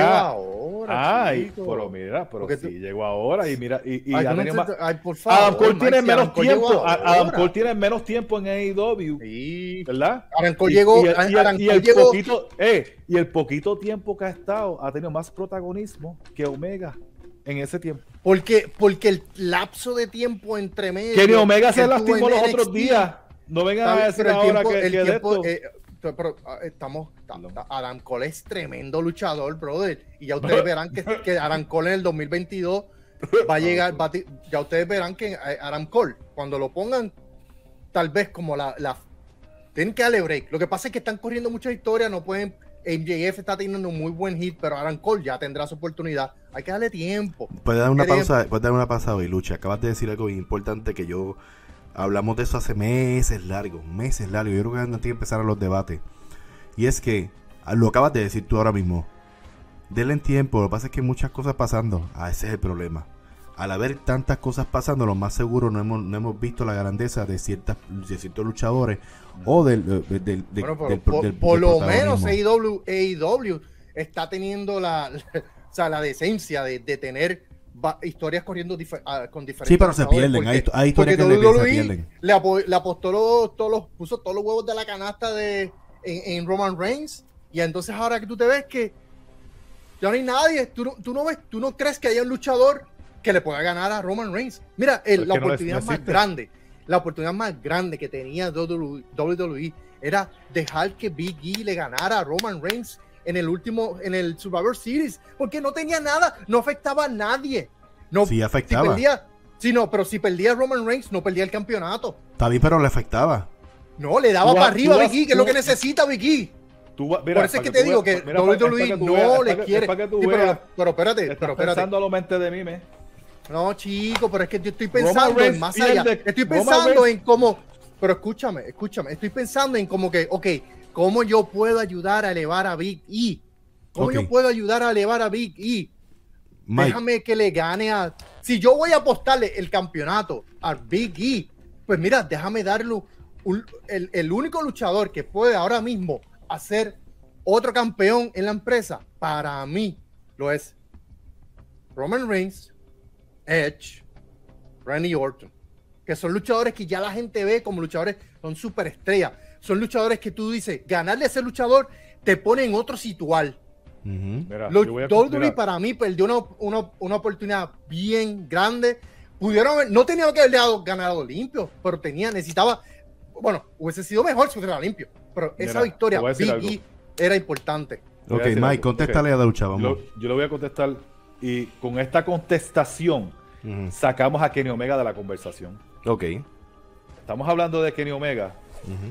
ah, ahora, Ay, chico. pero mira, pero Porque sí, tú- llegó ahora y mira, y, y Ay, no más- ay, por favor, Adam Cole tiene si menos tiempo, Adam. Cole tiene menos tiempo en AEW, Sí. ¿verdad? Y- llegó. y, el, y y el llegó- poquito, eh, y el poquito tiempo que ha estado ha tenido más protagonismo que Omega en ese tiempo. Porque, porque el lapso de tiempo entre medio. Kenny Omega se lastimó los otros NXT, días. No vengan a decir ahora tiempo- que, el que de tiempo, esto. eh, pero, ah, estamos, Adam Cole es tremendo luchador, brother. Y ya ustedes verán que, que Adam Cole en el 2022 va a llegar. va a ti- ya ustedes verán que eh, Adam Cole, cuando lo pongan, tal vez como la. la tienen que darle break. Lo que pasa es que están corriendo muchas historias, no pueden. MJF está teniendo un muy buen hit, pero Adam Cole ya tendrá su oportunidad. Hay que darle tiempo. Puedes dar una pausa, puedes dar una pausa hoy, Lucha. Acabas de decir algo importante que yo hablamos de eso hace meses largos, meses largos. Yo creo que antes de empezar los debates. Y es que ah, lo acabas de decir tú ahora mismo. Denle tiempo, lo que pasa es que hay muchas cosas pasando. Ah, ese es el problema. Al haber tantas cosas pasando, lo más seguro no hemos, no hemos visto la grandeza de ciertas de ciertos luchadores o del, del, del, Bueno, pero del- por, del- por del lo menos. AEW, AEW está teniendo la, o sea, la decencia de, de tener va- historias corriendo difer- ah, con diferentes Sí, pero se pierden, hay- hay porque historias que le- se WWE pierden. Le, apo- le apostó los, todos los, puso todos los huevos de la canasta de, en, en Roman Reigns y entonces ahora que tú te ves que ya no hay nadie, tú no, tú no ves, tú no crees que haya un luchador que le pueda ganar a Roman Reigns. Mira, el- la que no es- oportunidad no más grande, la oportunidad más grande que tenía WWE era dejar que Big E le ganara a Roman Reigns en el último, en el Survivor Series, porque no tenía nada, no afectaba a nadie. No, Sí si afectaba. perdía, sí, no, pero si perdía Roman Reigns, no perdía el campeonato. Está bien, pero le afectaba. No, le daba Tú para arriba a Big E, que es lo que necesita E. Tú mira, Por eso es que te digo veas- que mira, WWE que tú no veas, le quiere. que Sí, pero, pero espérate, Estás pero espérate. pensando a lo mente de mí, me. No, chico, pero es que yo estoy pensando en más allá. Estoy pensando en cómo. Pero escúchame, escúchame. Estoy pensando en como que, ok, ¿cómo yo puedo ayudar a elevar a Big E? ¿Cómo yo puedo ayudar a elevar a Big E? Mike, Déjame que le gane a. Si yo voy a apostarle el campeonato a Big E, pues mira, déjame darle un- el, el único luchador que puede ahora mismo hacer otro campeón en la empresa, para mí lo es Roman Reigns, Edge, Randy Orton, que son luchadores que ya la gente ve como luchadores, son superestrellas. Son luchadores que tú dices, ganarle a ese luchador te pone en otro situal. ujú. Mira, Lo- yo voy a- WWE mira, para mí perdió una, una- una oportunidad bien grande pudieron haber- no tenía que haberle dado ganado limpio, pero tenía, necesitaba, bueno, hubiese sido mejor si fuera limpio, pero esa Mira, victoria a E era importante. A Ok, Mike, algo. contéstale a la lucha, vamos. yo le voy a contestar y con esta contestación sacamos a Kenny Omega de la conversación. Ok. Estamos hablando de Kenny Omega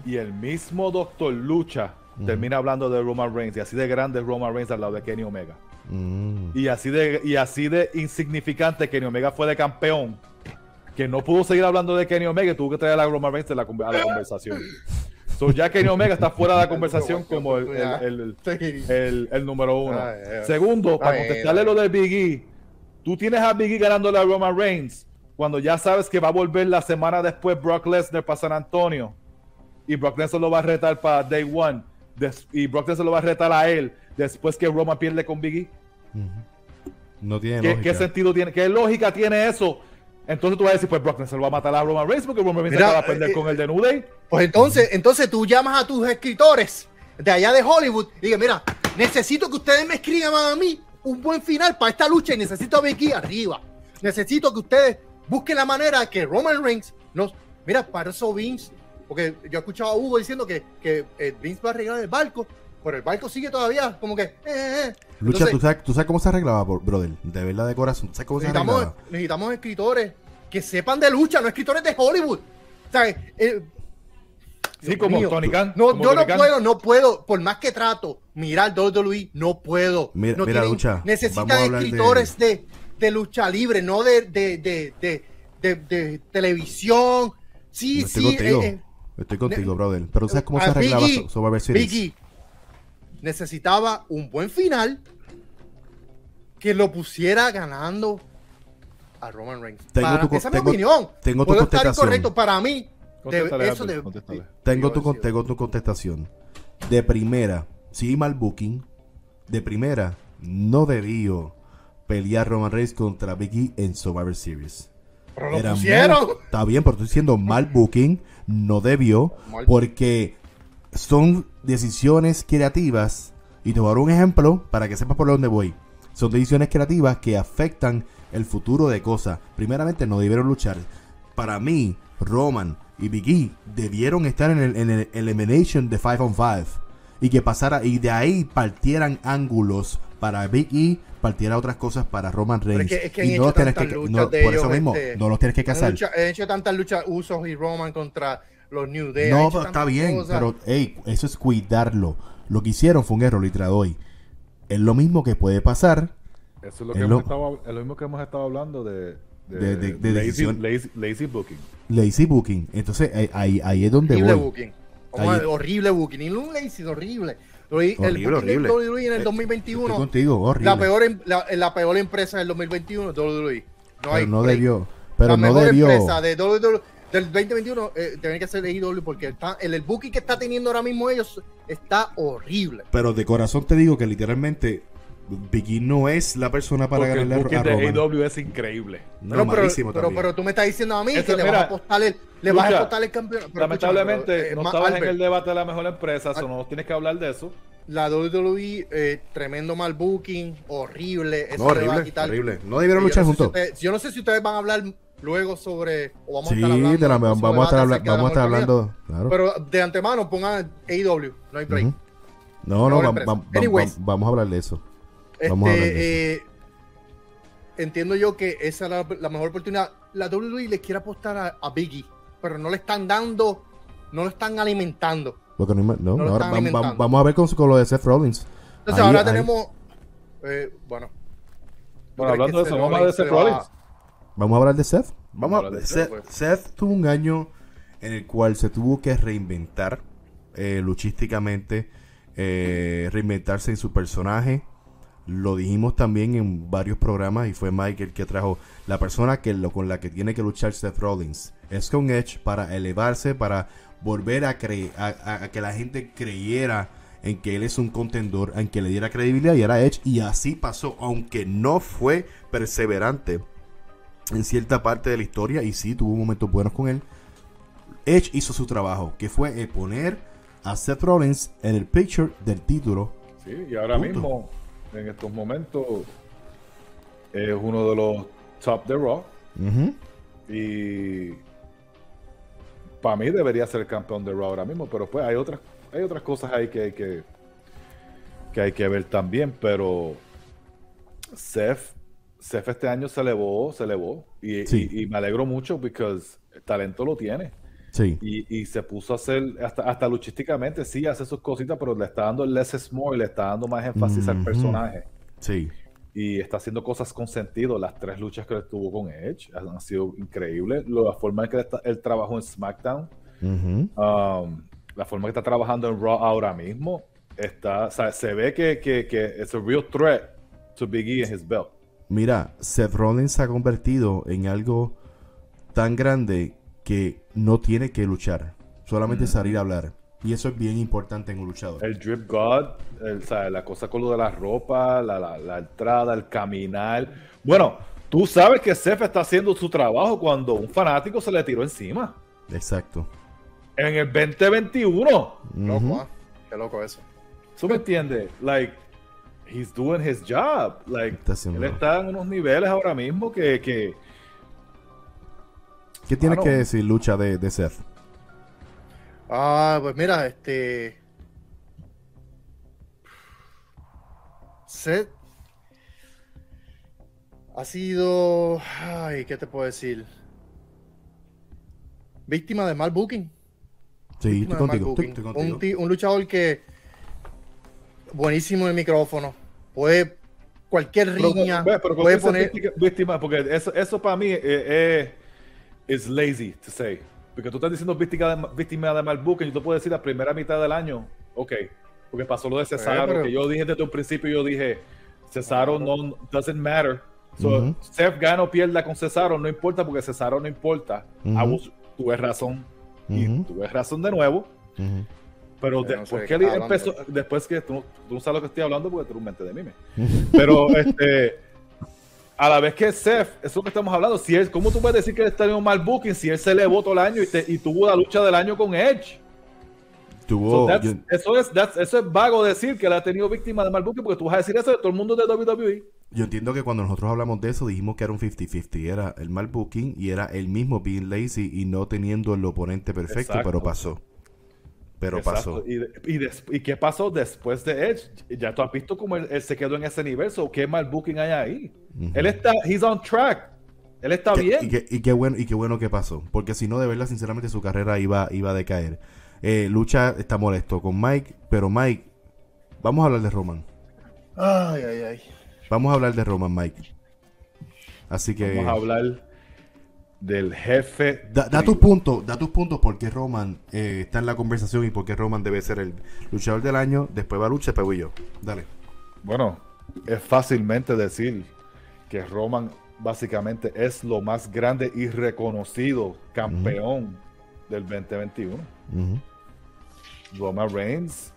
Y el mismo Doctor Lucha termina hablando de Roman Reigns y así de grande es Roman Reigns al lado de Kenny Omega. Mm. Y así de, y así de insignificante Kenny Omega fue de campeón que no pudo seguir hablando de Kenny Omega y tuvo que traer a Roman Reigns de la, a la conversación. So ya Kenny Omega está fuera de la conversación como el, el- el- Sí. el- el número uno. Segundo, para contestarle lo de Big E, tú tienes a Big E ganándole a Roman Reigns cuando ya sabes que va a volver la semana después Brock Lesnar para San Antonio y Brock Lesnar lo va a retar para Day One des- y Brock Lesnar lo va a retar a él después que Roman pierde con Big E. Ujú. No tiene ¿Qué, lógica. qué sentido tiene? ¿Qué lógica tiene eso? Entonces tú vas a decir, pues Brock Lesnar lo va a matar a Roman Reigns porque Roman Reigns acaba de perder eh, con el de New Day. Pues entonces, entonces tú llamas a tus escritores de allá de Hollywood y dices, mira, necesito que ustedes me escriban a mí un buen final para esta lucha y necesito a Becky arriba. Necesito que ustedes busquen la manera de que Roman Reigns nos... Mira, para eso Vince, porque yo he escuchado a Hugo diciendo que, que eh, Vince va a arreglar el barco, pero el barco sigue todavía como que... eh, eh. Lucha, Entonces, ¿tú sabes, tú sabes cómo se arreglaba, bro- brother. De verdad, de corazón. ¿Tú sabes cómo se necesitamos, arreglaba? necesitamos escritores que sepan de lucha, no escritores de Hollywood. O sea, eh, Sí, Dios como mío. Tony Khan. No, como yo Tony no Khan. puedo, no puedo. Por más que trato, mirar WWE, no puedo. Mira- no mira, tienen- Lucha, necesitan hablar de- escritores de... De, lucha libre, no de, de, de, de, de- de televisión. Sí, sí. eh, eh, Estoy contigo, brother. Pero ¿tú sabes cómo se arreglaba Big E, So- Survivor Series? Big E necesitaba un buen final que lo pusiera ganando a Roman Reigns. Tengo Para- tu- esa es mi opinión. tengo tu Puedo estar contestación. incorrecto para mí. de- eso de-. Tengo tu, sí. tengo tu contestación. De primera, si mal booking, de primera, no debió pelear Roman Reigns contra Big E en Survivor Series. Pero lo Era pusieron. muy- está bien, pero estoy diciendo mal booking, no debió, porque son decisiones creativas. Y te voy a dar un ejemplo para que sepas por dónde voy. Son decisiones creativas que afectan el futuro de cosas. Primeramente, no debieron luchar. Para mí, Roman y Big E debieron estar en el, en el Elimination de 5 on 5. Y que pasara, y de ahí partieran ángulos para Big E, partiera otras cosas para Roman Reigns. es que, es que han y no hecho los tienes que, no, por eso mismo, este, no los tienes que casar. han hecho tantas luchas Usos y Roman contra los New Day. No, pero está bien, cosas. pero hey, eso es cuidarlo. Lo que hicieron fue un error, y doy. Es lo mismo que puede pasar. Eso es lo Es que lo- hemos estado, es lo mismo que hemos estado hablando de, De- de- de lazy, decisión. lazy- lazy booking. Lazy booking. Entonces ahí, ahí, ahí es donde voy. booking. Horrible booking. Y un lazy, horrible. Horrible, el booking horrible. de WWE en el Eh, 2021. Estoy contigo, horrible. La peor, em- la, la peor empresa del 2021 es WWE. No hay pero no debió. Pero la no mejor debió. empresa de WWE del 2021 eh, tiene que ser AEW porque está, el, el booking que está teniendo ahora mismo ellos está horrible. Pero de corazón te digo que literalmente Biggie no es la persona para Porque el ganarle booking a de Roman. AEW es increíble. No, pero, pero, malísimo pero, también. pero tú me estás diciendo a mí Esto, que le mira, vas a apostar el, le vas a apostar el. Pero Lamentablemente pero, eh, no estabas en el debate de la mejor empresa, eso no tienes que hablar de eso. La WWE, eh, tremendo mal booking, horrible. Eso No, a horrible, quitar- horrible. No debieron Yo luchar no sé si juntos. ustedes- yo no sé si ustedes van a hablar luego sobre. O vamos Sí, a estar hablando. de la- vamos a estar, habla- de vamos a hablando. Claro. Pero de antemano pongan AEW, no hay break. No, no, vamos a hablar de eso. Este, eh, entiendo yo que esa es la, la mejor oportunidad. La WWE les quiere apostar a, a Biggie, pero no le están dando, no lo están alimentando. Porque no, no, No ahora están vamos a ver con, con lo de Seth Rollins. Entonces Ahí- ahora ahí- tenemos, eh, bueno. ¿tú Bueno, hablando de eso, vamos a hablar de Seth Rollins. Vamos a hablar de Seth. Vamos a hablar de Seth, Seth, pues. Seth tuvo un año en el cual se tuvo que reinventar eh, luchísticamente, eh, reinventarse en su personaje. Lo dijimos también en varios programas y fue Michael que trajo la persona que lo, con la que tiene que luchar Seth Rollins. Es con Edge para elevarse, para volver a, cre- a, que la gente creyera en que él es un contendor, en que le diera credibilidad y era Edge. Y así pasó, aunque no fue perseverante en cierta parte de la historia y sí tuvo momentos buenos con él. Edge hizo su trabajo, que fue poner a Seth Rollins en el picture del título. Sí, y ahora Punto. mismo, en estos momentos, es uno de los top de Raw. Y para mí debería ser el campeón de Raw ahora mismo, pero pues hay otras, hay otras cosas ahí que hay que, que hay que ver también, pero Seth, Seth este año se elevó, se elevó, y, Sí. y- y me alegro mucho porque el talento lo tiene. Sí. Y, y se puso a hacer, hasta, hasta luchísticamente, sí, hace sus cositas, pero le está dando less is more, le está dando más énfasis al personaje. Sí. Y está haciendo cosas con sentido. Las tres luchas que tuvo con Edge han sido increíbles. La forma en que él, está- él trabajó en SmackDown, um, la forma que está trabajando en Raw ahora mismo, está, o sea, se ve que, que, que a real threat to Big E and his belt. Mira, Seth Rollins se ha convertido en algo tan grande que no tiene que luchar, solamente salir a hablar. Y eso es bien importante en un luchador. El Drip God, el- la cosa con lo de la ropa, la, la- la entrada, el caminar. Bueno, tú sabes que Seth está haciendo su trabajo cuando un fanático se le tiró encima. Exacto. En el 2021. Loco, Ujú. ah, Qué loco eso. ¿Tú me entiendes? Like, he's doing his job. Like, Está él está en unos niveles ahora mismo que, que ¿Qué tienes Mano. que decir, lucha de, de Seth? Ah, pues mira, este. Seth ha sido. Ay, ¿qué te puedo decir? Víctima de mal booking. Sí, Víctima estoy contigo. Estoy, booking. estoy contigo. Un, luchador que. Buenísimo en el micrófono. Puede. Cualquier riña. ve, pero ¿con puede poner. víctima- víctima? Porque eso, eso para mí es es lazy to say. Porque tú estás diciendo víctima de, víctima de mal booking, y tú puedes decir la primera mitad del año, ok. Porque pasó lo de Cesaro, pero- que yo dije desde un principio, yo dije, Cesaro no doesn't matter. So, Ujú. Seth gana o pierda con Cesaro, no importa porque Cesaro no importa. Ah, vos tuve razón. Y Ujú. tuve razón de nuevo. Ujú. Pero Yo no sé después que él empezó, después que tú, tú no sabes lo que estoy hablando porque tú eres un mente de mime. Pero este, a la vez que Seth, eso es lo que estamos hablando. Si él, ¿Cómo tú puedes decir que él está en un mal booking si él se elevó todo el año y, te- y tuvo la lucha del año con Edge? So Tuvo, that's- yo, eso, es, eso es vago decir que él ha tenido víctima de mal booking porque tú vas a decir eso de todo el mundo de. WWE. yo entiendo que cuando nosotros hablamos de eso dijimos que era un 50-50. Era el mal booking y era el mismo being lazy y no teniendo el oponente perfecto, Exacto. pero pasó. Pero Exacto. pasó. Y, y, des- ¿Y qué pasó después de Edge? Ya tú has visto cómo él, él se quedó en ese nivel. So, ¿Qué mal booking hay ahí? Él está, he's on track. Él está bien. Y, qué, y qué bueno, y qué bueno que pasó. Porque si no, de verdad, sinceramente, su carrera iba, iba a decaer. Eh, Lucha está molesto con Mike, pero Mike, vamos a hablar de Roman. Ay, ay, ay. Vamos a hablar de Roman, Mike. Así que Vamos a hablar del jefe. da, da tus puntos, da tus puntos por qué Roman eh, está en la conversación y por qué Roman debe ser el luchador del año. Después va Lucha, después voy yo. Dale. Bueno, es fácilmente decir que Roman básicamente es lo más grande y reconocido campeón del 2021. Ujú. Roman Reigns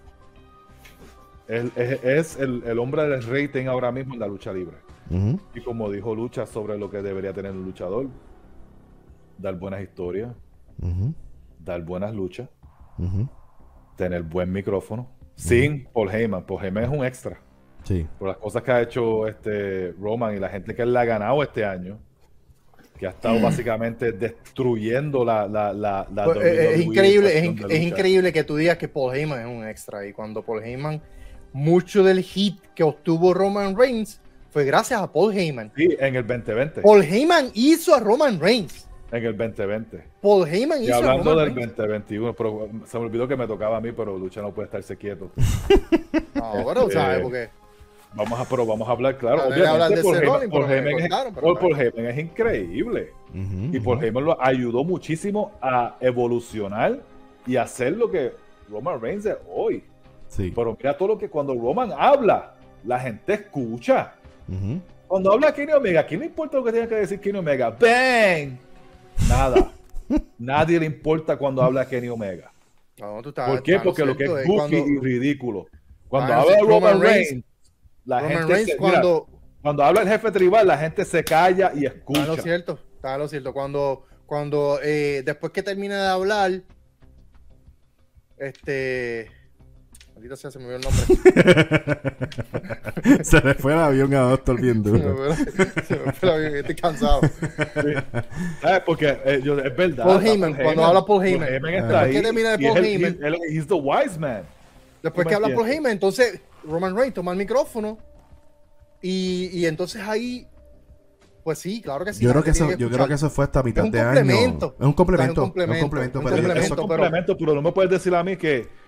es, es- es el, el hombre del rating ahora mismo en la lucha libre. Y como dijo Lucha sobre lo que debería tener un luchador, dar buenas historias, dar buenas luchas, tener buen micrófono, sin Paul Heyman. Paul Heyman es un extra. Sí. por las cosas que ha hecho este Roman y la gente que él le ha ganado este año, que ha estado básicamente destruyendo la, la, la, la Pues, eh, es WWE increíble, es, in- es increíble que tú digas que Paul Heyman es un extra. Y cuando Paul Heyman, mucho del hit que obtuvo Roman Reigns fue gracias a Paul Heyman. Sí, en el 2020. Paul Heyman hizo a Roman Reigns. En el 2020. Paul Heyman Y hizo hablando Roman del Reigns. 2021, pero se me olvidó que me tocaba a mí, pero Lucha no puede estarse quieto. No, bueno, ¿sabes? Eh, Porque Vamos a, pero vamos a hablar, claro. Hablar de Paul Heyman- Paul es- cortaron, pero Paul- bueno. Paul Heyman es increíble. Y Paul Heyman lo ayudó muchísimo a evolucionar y hacer lo que Roman Reigns es hoy. Sí. Pero mira todo lo que cuando Roman habla, la gente escucha. Cuando habla Kenny Omega, ¿a quién le importa lo que tenga que decir Kenny Omega? ¡Bang! Nada. Nadie le importa cuando habla Kenny Omega. no, tú estás- ¿Por qué? Porque lo que es goofy cuando y ridículo. Cuando Ah, habla Roman, Reigns, la Roman gente Reigns se- mira, cuando cuando habla el jefe tribal, la gente se calla y Está escucha. lo cierto, está lo cierto. Cuando, cuando eh, después que termina de hablar, este, Maldita sea, se me olvidó el nombre. Se le fue el avión a Doctor bien se me duro. se me fue el avión, estoy cansado. ¿Sabes? Porque eh, yo- es verdad. Paul Heyman, cuando habla Paul Heyman. está ahí. que termina de Paul el- Heyman. él- él- He's the wise man. Después ¿Tú que habla Paul? Heyman, entonces Roman Reigns toma el micrófono y, y entonces ahí, pues sí, claro que sí. Yo creo que eso, yo creo que eso fue hasta mitad de año. Es un complemento. Es un complemento, Es un complemento, pero no me puedes decir a mí que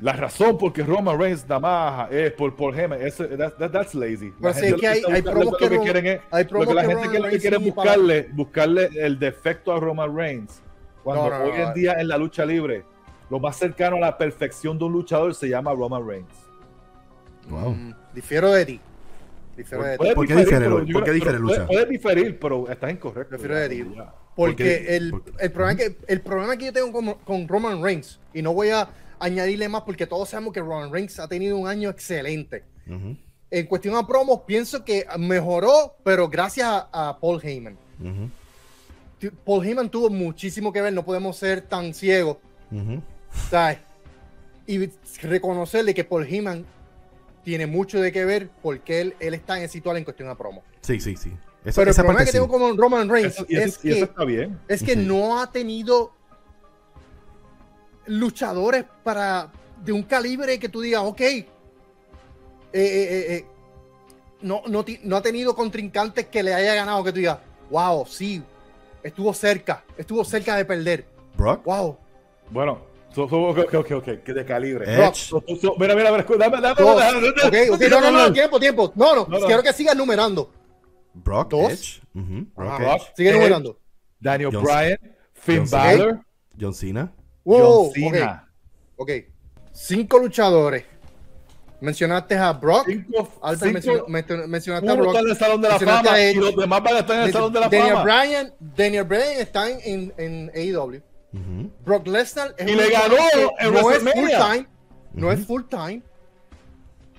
la razón por que Roman Reigns nada más es por Paul Heyman, eso, that- that- that's lazy. Pero es lo que hay- hay buscando- lo que que quieren es, hay lo que la que gente Roman quiere, Reigns quiere sí, para- buscarle, buscarle el defecto a Roman Reigns. Cuando No, no, hoy no, en día en la lucha libre, lo más cercano a la perfección de un luchador se llama Roman Reigns. Wow. Mm, difiero de ti. Difiero de ti. Puedes ¿Por qué diferir, por qué creo- difiere, pero Lucha? Puedes, diferir, pero estás incorrecto. Prefiero de ti. Porque Porque- el, el, problema que, el problema que yo tengo con, con Roman Reigns, y no voy a añadirle más porque todos sabemos que Roman Reigns ha tenido un año excelente. En cuestión a promos, pienso que mejoró, pero gracias a, a Paul Heyman. Paul Heyman tuvo muchísimo que ver, no podemos ser tan ciegos. Y reconocerle que Paul Heyman tiene mucho de que ver porque él, él está en ese situal en cuestión a promo. Sí, sí, sí. Esa, Pero el esa problema parte que tengo sí. con Roman Reigns Eso- y eso, es que está bien. es que Sí. no ha tenido luchadores para de un calibre que tú digas, ok, eh, eh, eh, eh, no, no, no ha tenido contrincantes que le haya ganado que tú digas, wow, sí, estuvo cerca, estuvo cerca de perder, Brock, wow. Bueno, so, so, ok, ok, ok, que de calibre. So, so, so, mira, mira, mira, dame, dame, Dos. dame, dame, Ok, ok, no, no, no, tiempo, tiempo. No, no, No, no. quiero que sigas numerando. Brock, Dos. Edge, ujú, Brock, Ah, Edge, Sigue Edge, numerando. Daniel John- Bryan, Finn John Cena. Balor, John Cena, Wow, John ok, Cena. ok. Cinco luchadores. Mencionaste a Brock. Cinco, Albert cinco, mencionaste a Brock. está en el Salón de la Fama y los demás van a estar en el Salón de la Daniel Fama. Bryan, Daniel Bryan está en, en, en AEW. ujú, Brock Lesnar es Y le ganó en no es full WrestleMania. time. No es full time.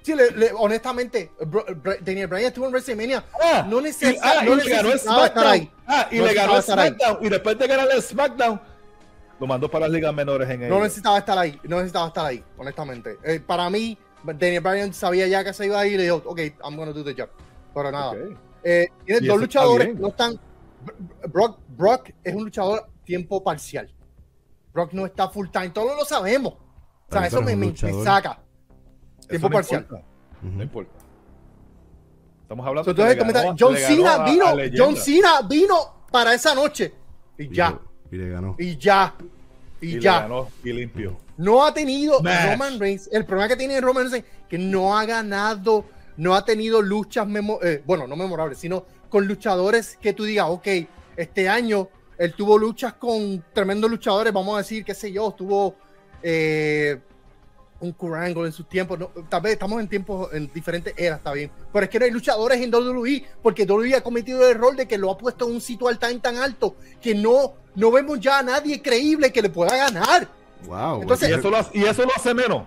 Sí, le- le- honestamente, Bro- Daniel Bryan estuvo en WrestleMania. Ah, no y, necesita, ah, no y le ganó. SmackDown. Ah, y No le ganó. SmackDown. Y después de ganarle SmackDown, lo mandó para las ligas menores en No AEW. necesitaba estar ahí, no necesitaba estar ahí, honestamente. Eh, para mí, Daniel Bryan sabía ya que se iba a ir y le dijo, ok, I'm gonna do the job. Pero nada. Ok. Eh, tiene dos luchadores, no están. Brock, Brock es un luchador tiempo parcial. Brock no está full time, todos lo sabemos. O sea, eso es me, me- saca. Eso Tiempo no parcial. importa. No importa. Estamos hablando Entonces, ganó- John Cena a- vino, a. John Cena vino para esa noche. Y Y ya, Y le ganó. y ya, y, Y le ya. ganó y limpio. No ha tenido Match. Roman Reigns. El problema que tiene Roman Reigns es que no ha ganado, no ha tenido luchas, memo- eh, bueno, no memorables, sino con luchadores que tú digas, ok, este año él tuvo luchas con tremendos luchadores, vamos a decir, qué sé yo, tuvo eh, un Kurt Angle en sus tiempos. no, tal vez estamos en tiempos, en diferentes eras, está bien. Pero es que no hay luchadores en WWE, porque WWE ha cometido el error de que lo ha puesto en un sitio al tan tan alto que no, no vemos ya a nadie creíble que le pueda ganar. Wow. Entonces- Y eso, lo, hace- y eso lo hace menos.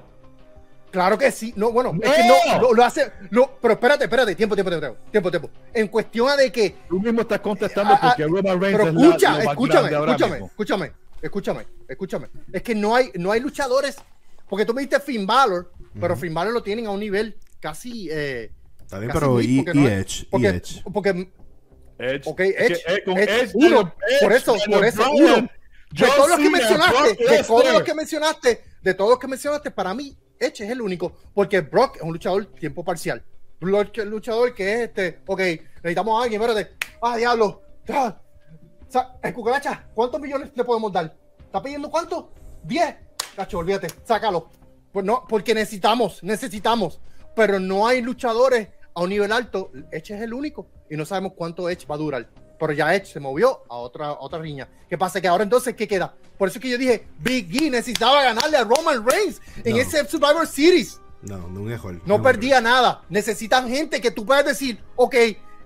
Claro que sí. No, bueno, es que no, lo, lo hace. No, pero espérate, espérate, tiempo, tiempo, tiempo, tiempo, tiempo. En cuestión a de que. Tú mismo estás contestando Ah, ah, porque Roman Reigns Pero es la- escucha, lo más escúchame, escúchame, mismo. escúchame, escúchame, escúchame. Es que no hay, no hay luchadores. Porque tú me diste Finn Balor, pero Finn Balor lo tienen a un nivel casi. Eh, Está bien, casi pero y, porque y no- Edge, y porque, Edge. porque Edge. Ok, Es que, Edge, eh, con Edge, Edge, uno. Por eso, por eso, uno. De todos los que mencionaste, de todos los que mencionaste, de todos los que mencionaste, para mí, Edge es el único, porque Brock es un luchador tiempo parcial. Brock es un luchador que es este, ok, necesitamos a alguien, espérate, ah, diablo, ah, sa- el cucaracha, ¿cuántos millones le podemos dar? ¿Está pidiendo cuánto? 10, cacho, olvídate, sácalo. Pues no, porque necesitamos, necesitamos, pero no hay luchadores a un nivel alto. Edge es el único y no sabemos cuánto Edge va a durar. Pero ya Edge se movió a otra, a otra riña. ¿Qué pasa? Que ahora entonces, ¿qué queda? Por eso es que yo dije, Big E necesitaba ganarle a Roman Reigns en No. ese Survivor Series. No, no un. No un perdía nada. Necesitan gente que tú puedas decir, ok,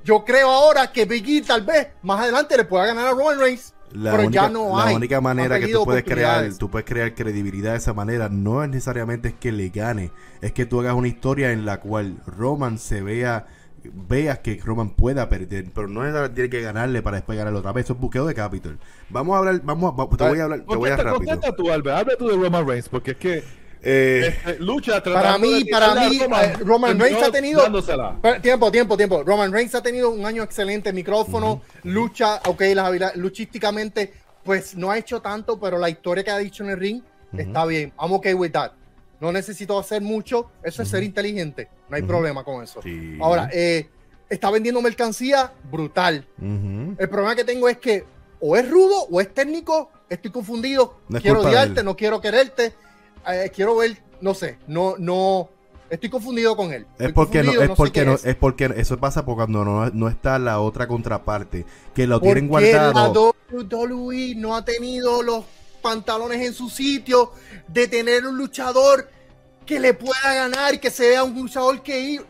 yo creo ahora que Big E tal vez más adelante le pueda ganar a Roman Reigns. La pero única, ya no la única manera que tú puedes crear, tú puedes crear credibilidad de esa manera, no es necesariamente es que le gane, es que tú hagas una historia en la cual Roman se vea, veas que Roman pueda perder, pero no es tiene que ganarle para después ganarle otra vez, eso es buqueo de Capitol. Vamos a hablar, vamos a, te voy a hablar, te voy a rápido. tú, Albert. Habla tú de Roman Reigns, porque es que Eh, Este, lucha Para mí, para mí, eh, Roman terminó Reigns ha tenido- dándosela. Tiempo, tiempo, tiempo. Roman Reigns ha tenido un año excelente. Micrófono, lucha, ok, las habilidades, luchísticamente, pues no ha hecho tanto, pero la historia que ha dicho en el ring está bien. I'm okay with that. No necesito hacer mucho. Eso es ser inteligente. No hay problema con eso. Sí. Ahora, eh, está vendiendo mercancía brutal. El problema que tengo es que o es rudo o es técnico. Estoy confundido. No es quiero odiarte, no quiero quererte. Eh, quiero ver, no sé, no, no. Estoy confundido con él. Es porque no, es porque no, es. es porque eso pasa por cuando no, no está la otra contraparte, que lo tienen Porque guardado. la WWE no ha tenido los pantalones en su sitio de tener un luchador que le pueda ganar, que sea un luchador que ir.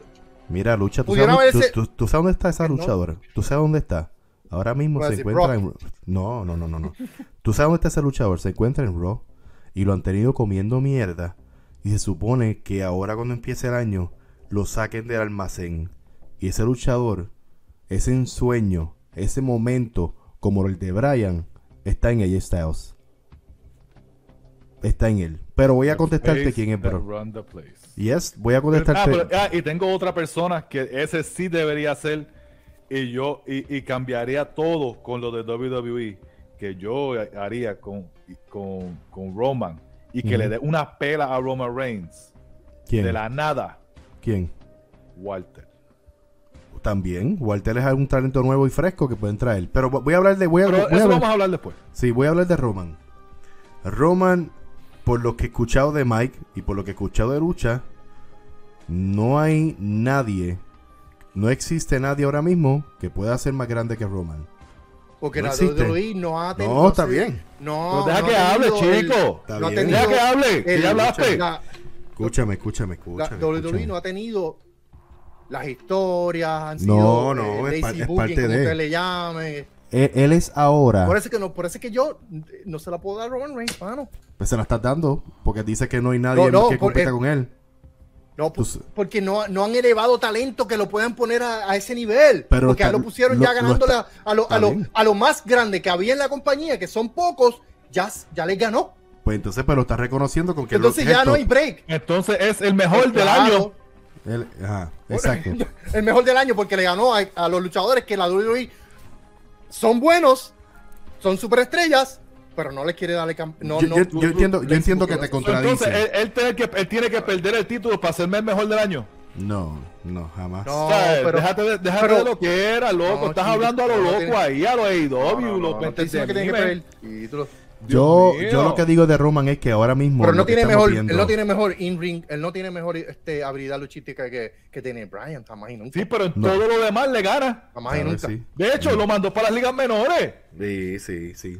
Mira, lucha, ¿tú sabes, tú, tú- tú sabes dónde está esa luchadora? ¿Tú sabes dónde está? Ahora mismo se encuentra en... No, no, no, no, no. ¿Tú sabes dónde está ese luchador? Se encuentra en Raw y lo han tenido comiendo mierda y se supone que ahora cuando empiece el año lo saquen del almacén y ese luchador, ese ensueño, ese momento como el de Brian, está en AJ Styles. Está en él. Pero voy a contestarte quién es, bro. Yes, voy a Ah, contestarte. pero- ah, y tengo otra persona que ese sí debería ser y yo y, y cambiaría todo con lo de WWE que yo haría con, con, con Roman y que le dé una pela a Roman Reigns ¿Quién? de la nada ¿Quién? Walter También, Walter es un talento nuevo y fresco que pueden traer. Pero voy a hablar de. Voy a, pero voy a eso hablar- vamos a hablar después Sí, voy a hablar de Roman. Roman, por lo que he escuchado de Mike y por lo que he escuchado de lucha, no hay nadie, no existe nadie ahora mismo que pueda ser más grande que Roman. Porque No la existe. WWE no ha tenido. No, está bien. No, deja no que ha hable chico no deja que hable ya hablaste La, Escúchame, escúchame, escúchame. WWE no ha tenido las historias, han No, sido no, eh, es lazy es booking, parte de- usted le llame. Él, él es ahora. Por eso que no, por eso que yo eh, no se la puedo dar a Roman Reigns, mano. Pues se la estás dando porque dice que no hay nadie No, no, que compita eh, con él. No, pues, Pues- porque no, no han elevado talento que lo puedan poner a, a ese nivel. Pero porque está- ya lo pusieron lo- ya lo ganándole está- a, a lo, está a, lo, a lo más grande que había en la compañía, que son pocos, ya, ya les ganó. Pues entonces, pero está reconociendo con que Entonces lo- ya no hay break. entonces es el mejor del Claro. año ajá, exacto. El mejor del año porque le ganó a, a los luchadores que la WWE son buenos, son superestrellas, pero no les quiere darle cam- no, yo, no, yo- yo entiendo, yo entiendo que te entonces él, contradice. él tiene que, él tiene que perder el título para serme el mejor del año No, no, jamás. No, O sea, pero- déjate de, déjate pero- de lo que era, loco. No, Estás chico, hablando a lo loco tiene- ahí, a lo AEW, No, no, que tiene que perder el título. Yo, Dios yo mío. lo que digo de Roman es que ahora mismo. Pero no tiene mejor, viendo- él no tiene mejor in-ring, él no tiene mejor este, habilidad luchística que, que tiene Brian, jamás y nunca. Sí, pero en No. todo lo demás le gana. jamás y nunca. sí. De hecho, lo mandó para las ligas menores. Sí, sí, sí.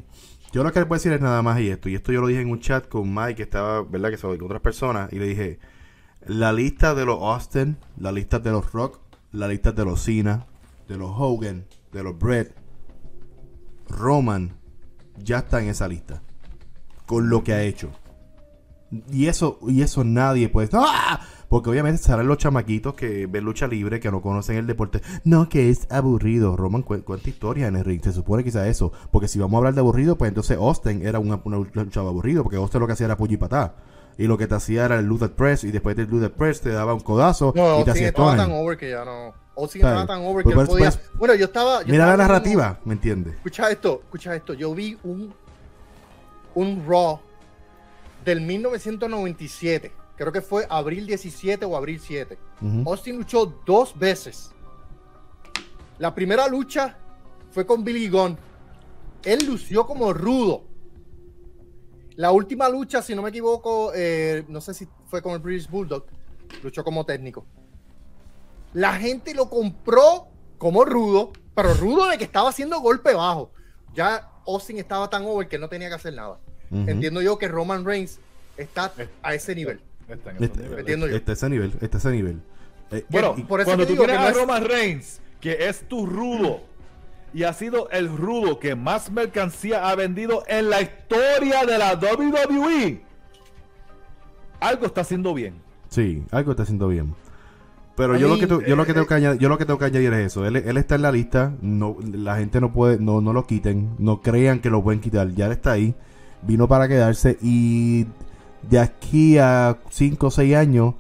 Yo lo que les puedo decir es nada más y esto. Y esto yo lo dije en un chat con Mike, que estaba, ¿verdad? Que estaba con otras personas. Y le dije: La lista de los Austin, la lista de los Rock, la lista de los Cena, de los Hogan, de los Brett, Roman, ya está en esa lista. Con lo que ha hecho. Y eso, y eso nadie puede. ¡Ah! Porque obviamente salen los chamaquitos que ven lucha libre, que no conocen el deporte. No, que es aburrido. Roman cu- cuenta historias en el ring. Se supone que sea eso. Porque si vamos a hablar de aburrido, pues entonces Austin era una, una luchador aburrido. Porque Austin lo que hacía era puño y patá. Y lo que te hacía era el Luther Press. Y después del Luther Press te daba un codazo. No, y te hacía estaba tan over que ya no. Austin Está estaba tan over Pues que por- podía. pues- bueno, yo estaba. yo Mira la estaba narrativa, ¿me entiendes? Escucha esto, escucha esto. Yo vi un, un Raw del 1997. Creo que fue abril 17 o abril 7. Ujú. Austin luchó dos veces. La primera lucha fue con Billy Gunn. Él lució como rudo. La última lucha, si no me equivoco, eh, no sé si fue con el British Bulldog, luchó como técnico. La gente lo compró como rudo, pero rudo de que estaba haciendo golpe bajo. Ya Austin estaba tan over que no tenía que hacer nada. Entiendo yo que Roman Reigns está a ese nivel. Está en Este. Entiendo yo. este ese nivel, este ese nivel. Eh, Bueno, y- por eso cuando tú tienes que a no es- Roman Reigns, que es tu rudo, y ha sido el rudo que más mercancía ha vendido en la historia de la WWE, algo está haciendo bien. Sí, algo está haciendo bien. Pero yo lo que tu- yo lo que eh, tengo que añadir, yo lo que tengo que añadir es eso. Él, él está en la lista, no la gente no puede no no lo quiten, no crean que lo pueden quitar, ya él está ahí. Vino para quedarse y de aquí a 5 o 6 años,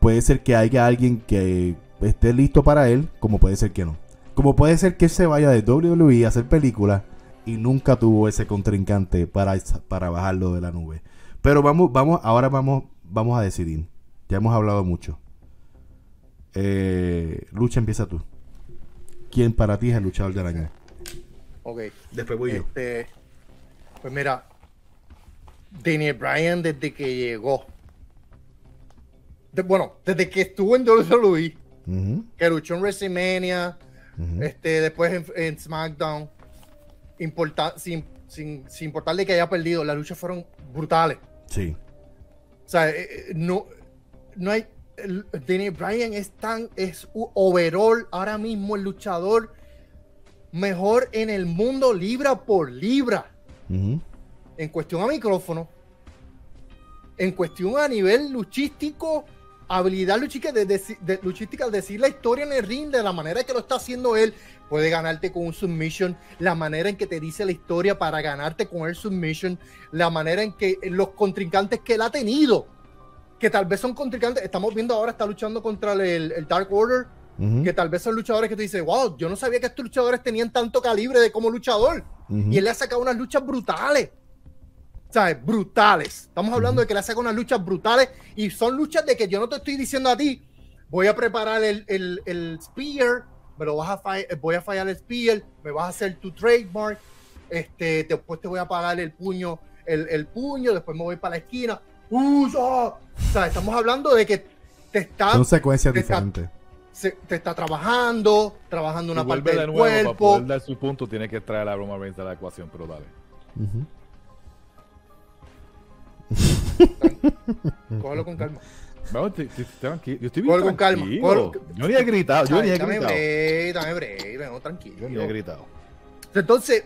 puede ser que haya alguien que esté listo para él, como puede ser que no. Como puede ser que él se vaya de WWE a hacer películas y nunca tuvo ese contrincante para, para bajarlo de la nube. Pero vamos, vamos, ahora vamos, vamos a decidir. Ya hemos hablado mucho. Eh, Lucha, empieza tú. ¿Quién para ti es el luchador del año? Ok. Después voy yo. Este, pues mira, Daniel Bryan desde que llegó. de- bueno, desde que estuvo en WWE, Ujú, que luchó en WrestleMania, este, después en, en SmackDown, importa- sin, sin, sin importarle que haya perdido, las luchas fueron brutales. Sí. O sea, eh, eh, no, no hay. el- Daniel Bryan es tan. Es overall ahora mismo el luchador mejor en el mundo, libra por libra. En cuestión a micrófono, en cuestión a nivel luchístico, habilidad luchística de, de- luchística, decir la historia en el ring de la manera que lo está haciendo él, puede ganarte con un submission, la manera en que te dice la historia para ganarte con el submission, la manera en que los contrincantes que él ha tenido, que tal vez son contrincantes, estamos viendo ahora, está luchando contra el, el Dark Order, que tal vez son luchadores que tú dices, wow, yo no sabía que estos luchadores tenían tanto calibre de como luchador. Y él le ha sacado unas luchas brutales. ¿Sabes? Brutales. Estamos hablando de que le ha sacado unas luchas brutales y son luchas de que yo no te estoy diciendo a ti, voy a preparar el, el, el spear, me lo vas a fall- voy a fallar el spear, me vas a hacer tu trademark, este, después te voy a pagar el puño, el, el puño, después me voy para la esquina. ¡Usa! O sea, estamos hablando de que te está, Son secuencias te está- diferentes. se- te está trabajando, trabajando una parte vuelve de del nuevo, para cuerpo. poder dar su punto, tiene que traer a Roman Reigns de la ecuación, pero dale. Ujú. Cógelo con calma. Vamos, te- te- tranquilo. Yo estoy bien Cógelo con calma, tranquilo. cógelo- Yo ni he gritado, yo ni he Dame gritado. break, dame break, vengo Yo tranquilo. ni he gritado. Entonces,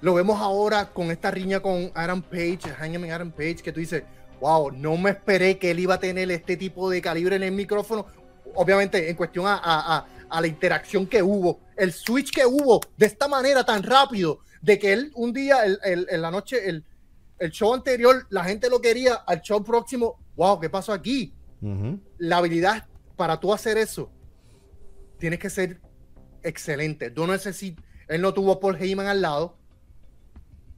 lo vemos ahora con esta riña con Adam Page, Hangman Adam Page, que tú dices, wow, no me esperé que él iba a tener este tipo de calibre en el micrófono. Obviamente, en cuestión a, a- a- a la interacción que hubo, el switch que hubo de esta manera tan rápido, de que él un día, el- el- en la noche, el, el show anterior, la gente lo quería, al show próximo, wow, ¿qué pasó aquí? La habilidad para tú hacer eso, tienes que ser excelente. Tú no necesitas, él no tuvo a Paul Heyman al lado.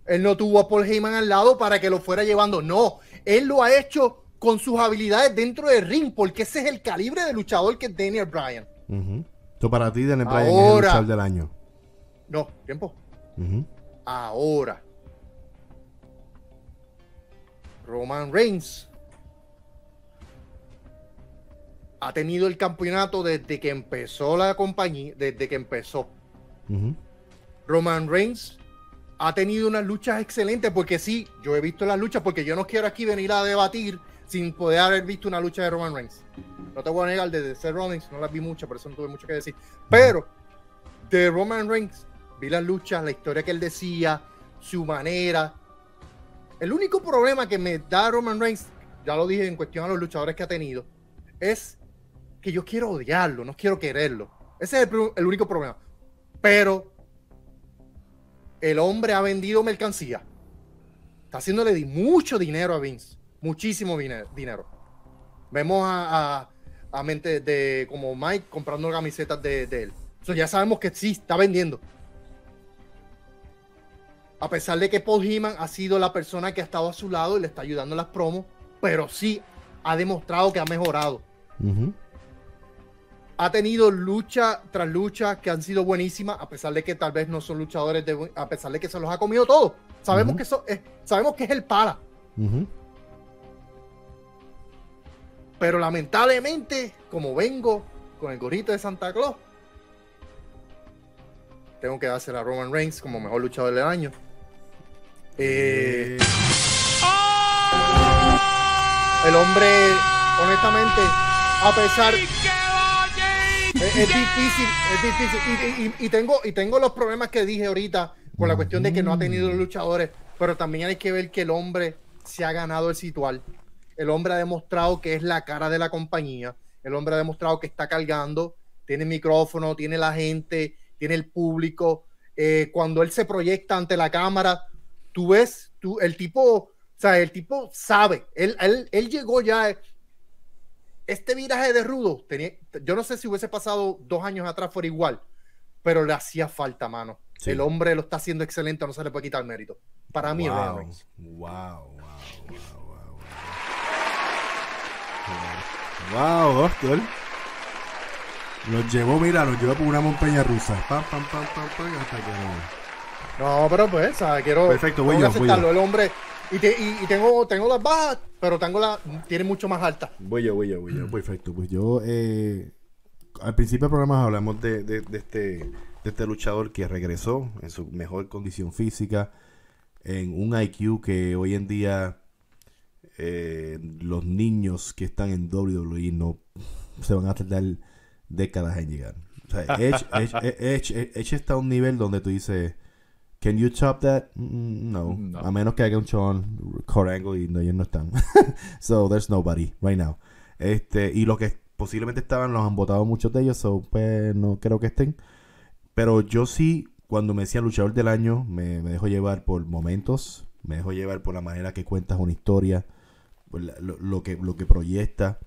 Él no tuvo a Paul Heyman al lado para que lo fuera llevando. No, él lo ha hecho con sus habilidades dentro del ring, porque ese es el calibre de luchador que es Daniel Bryan. So, para ti, Daniel Bryan es el luchador del año. No, tiempo. Ahora. Roman Reigns ha tenido el campeonato desde que empezó la compañía, desde que empezó. Roman Reigns ha tenido unas luchas excelentes porque sí, yo he visto las luchas porque yo no quiero aquí venir a debatir sin poder haber visto una lucha de Roman Reigns. No te voy a negar, desde Seth Rollins no las vi muchas, por eso no tuve mucho que decir. Pero de Roman Reigns vi las luchas, la historia que él decía, su manera. El único problema que me da Roman Reigns, ya lo dije en cuestión a los luchadores que ha tenido, es que yo quiero odiarlo, no quiero quererlo. Ese es el, único problema. Pero el hombre ha vendido mercancía. Está haciéndole mucho dinero a Vince. Muchísimo dine- dinero. Vemos a, a, mente de como Mike comprando camisetas de, él. So, ya sabemos que sí, está vendiendo. A pesar de que Paul Heyman ha sido la persona que ha estado a su lado y le está ayudando en las promos, pero sí ha demostrado que ha mejorado. Ha tenido lucha tras lucha que han sido buenísimas, a pesar de que tal vez no son luchadores, de, a pesar de que se los ha comido todo. Sabemos, que, eso es, sabemos que es el para, pero lamentablemente, como vengo con el gorrito de Santa Claus, tengo que dársela a Roman Reigns como mejor luchador del año. Eh, el hombre, honestamente, a pesar. Es, es difícil, es difícil. Y, y- y tengo, y tengo los problemas que dije ahorita con la cuestión de que no ha tenido los luchadores, pero también hay que ver que el hombre se ha ganado el situal. El hombre ha demostrado que es la cara de la compañía. El hombre ha demostrado que está cargando, tiene micrófono, tiene la gente, tiene el público. Eh, cuando él se proyecta ante la cámara, tú ves, tú, el tipo sea, el tipo sabe. Él, él, él llegó ya. Este viraje de rudo, tenía, yo no sé si hubiese pasado dos años atrás fuera igual, pero le hacía falta, mano. Sí. El hombre lo está haciendo excelente, no se le puede quitar mérito. Para mí, wow, wow, wow, wow, wow, wow. Wow, doctor. Nos llevó, mira, nos llevó por una montaña rusa. Pam, pam, pam, pam, pam, hasta que no. No, pero pues, ¿sabes? Quiero, Perfecto, voy tengo que yo, voy aceptarlo. yo. El hombre, y, te- y- y tengo, tengo las bajas, pero tengo la, tiene mucho más altas. Voy yo, voy yo, voy yo. Perfecto. Pues yo, eh, al principio del programa hablamos de, de- de este, de este luchador que regresó en su mejor condición física, en un IQ que hoy en día eh, los niños que están en WWE no se van a tardar décadas en llegar. O sea, Edge, Edge- Edge- Edge está a un nivel donde tú dices, ¿Can you top that? Mm, No. No. A menos que haga un Sean Core Angle y no, ellos no están. so, there's nobody right now. Este, y los que posiblemente estaban los han votado muchos de ellos, so, pues no creo que estén. Pero yo sí, cuando me decían luchador del año, me, me dejo llevar por momentos, me dejo llevar por la manera que cuentas una historia, por la- lo, lo que, lo que proyecta,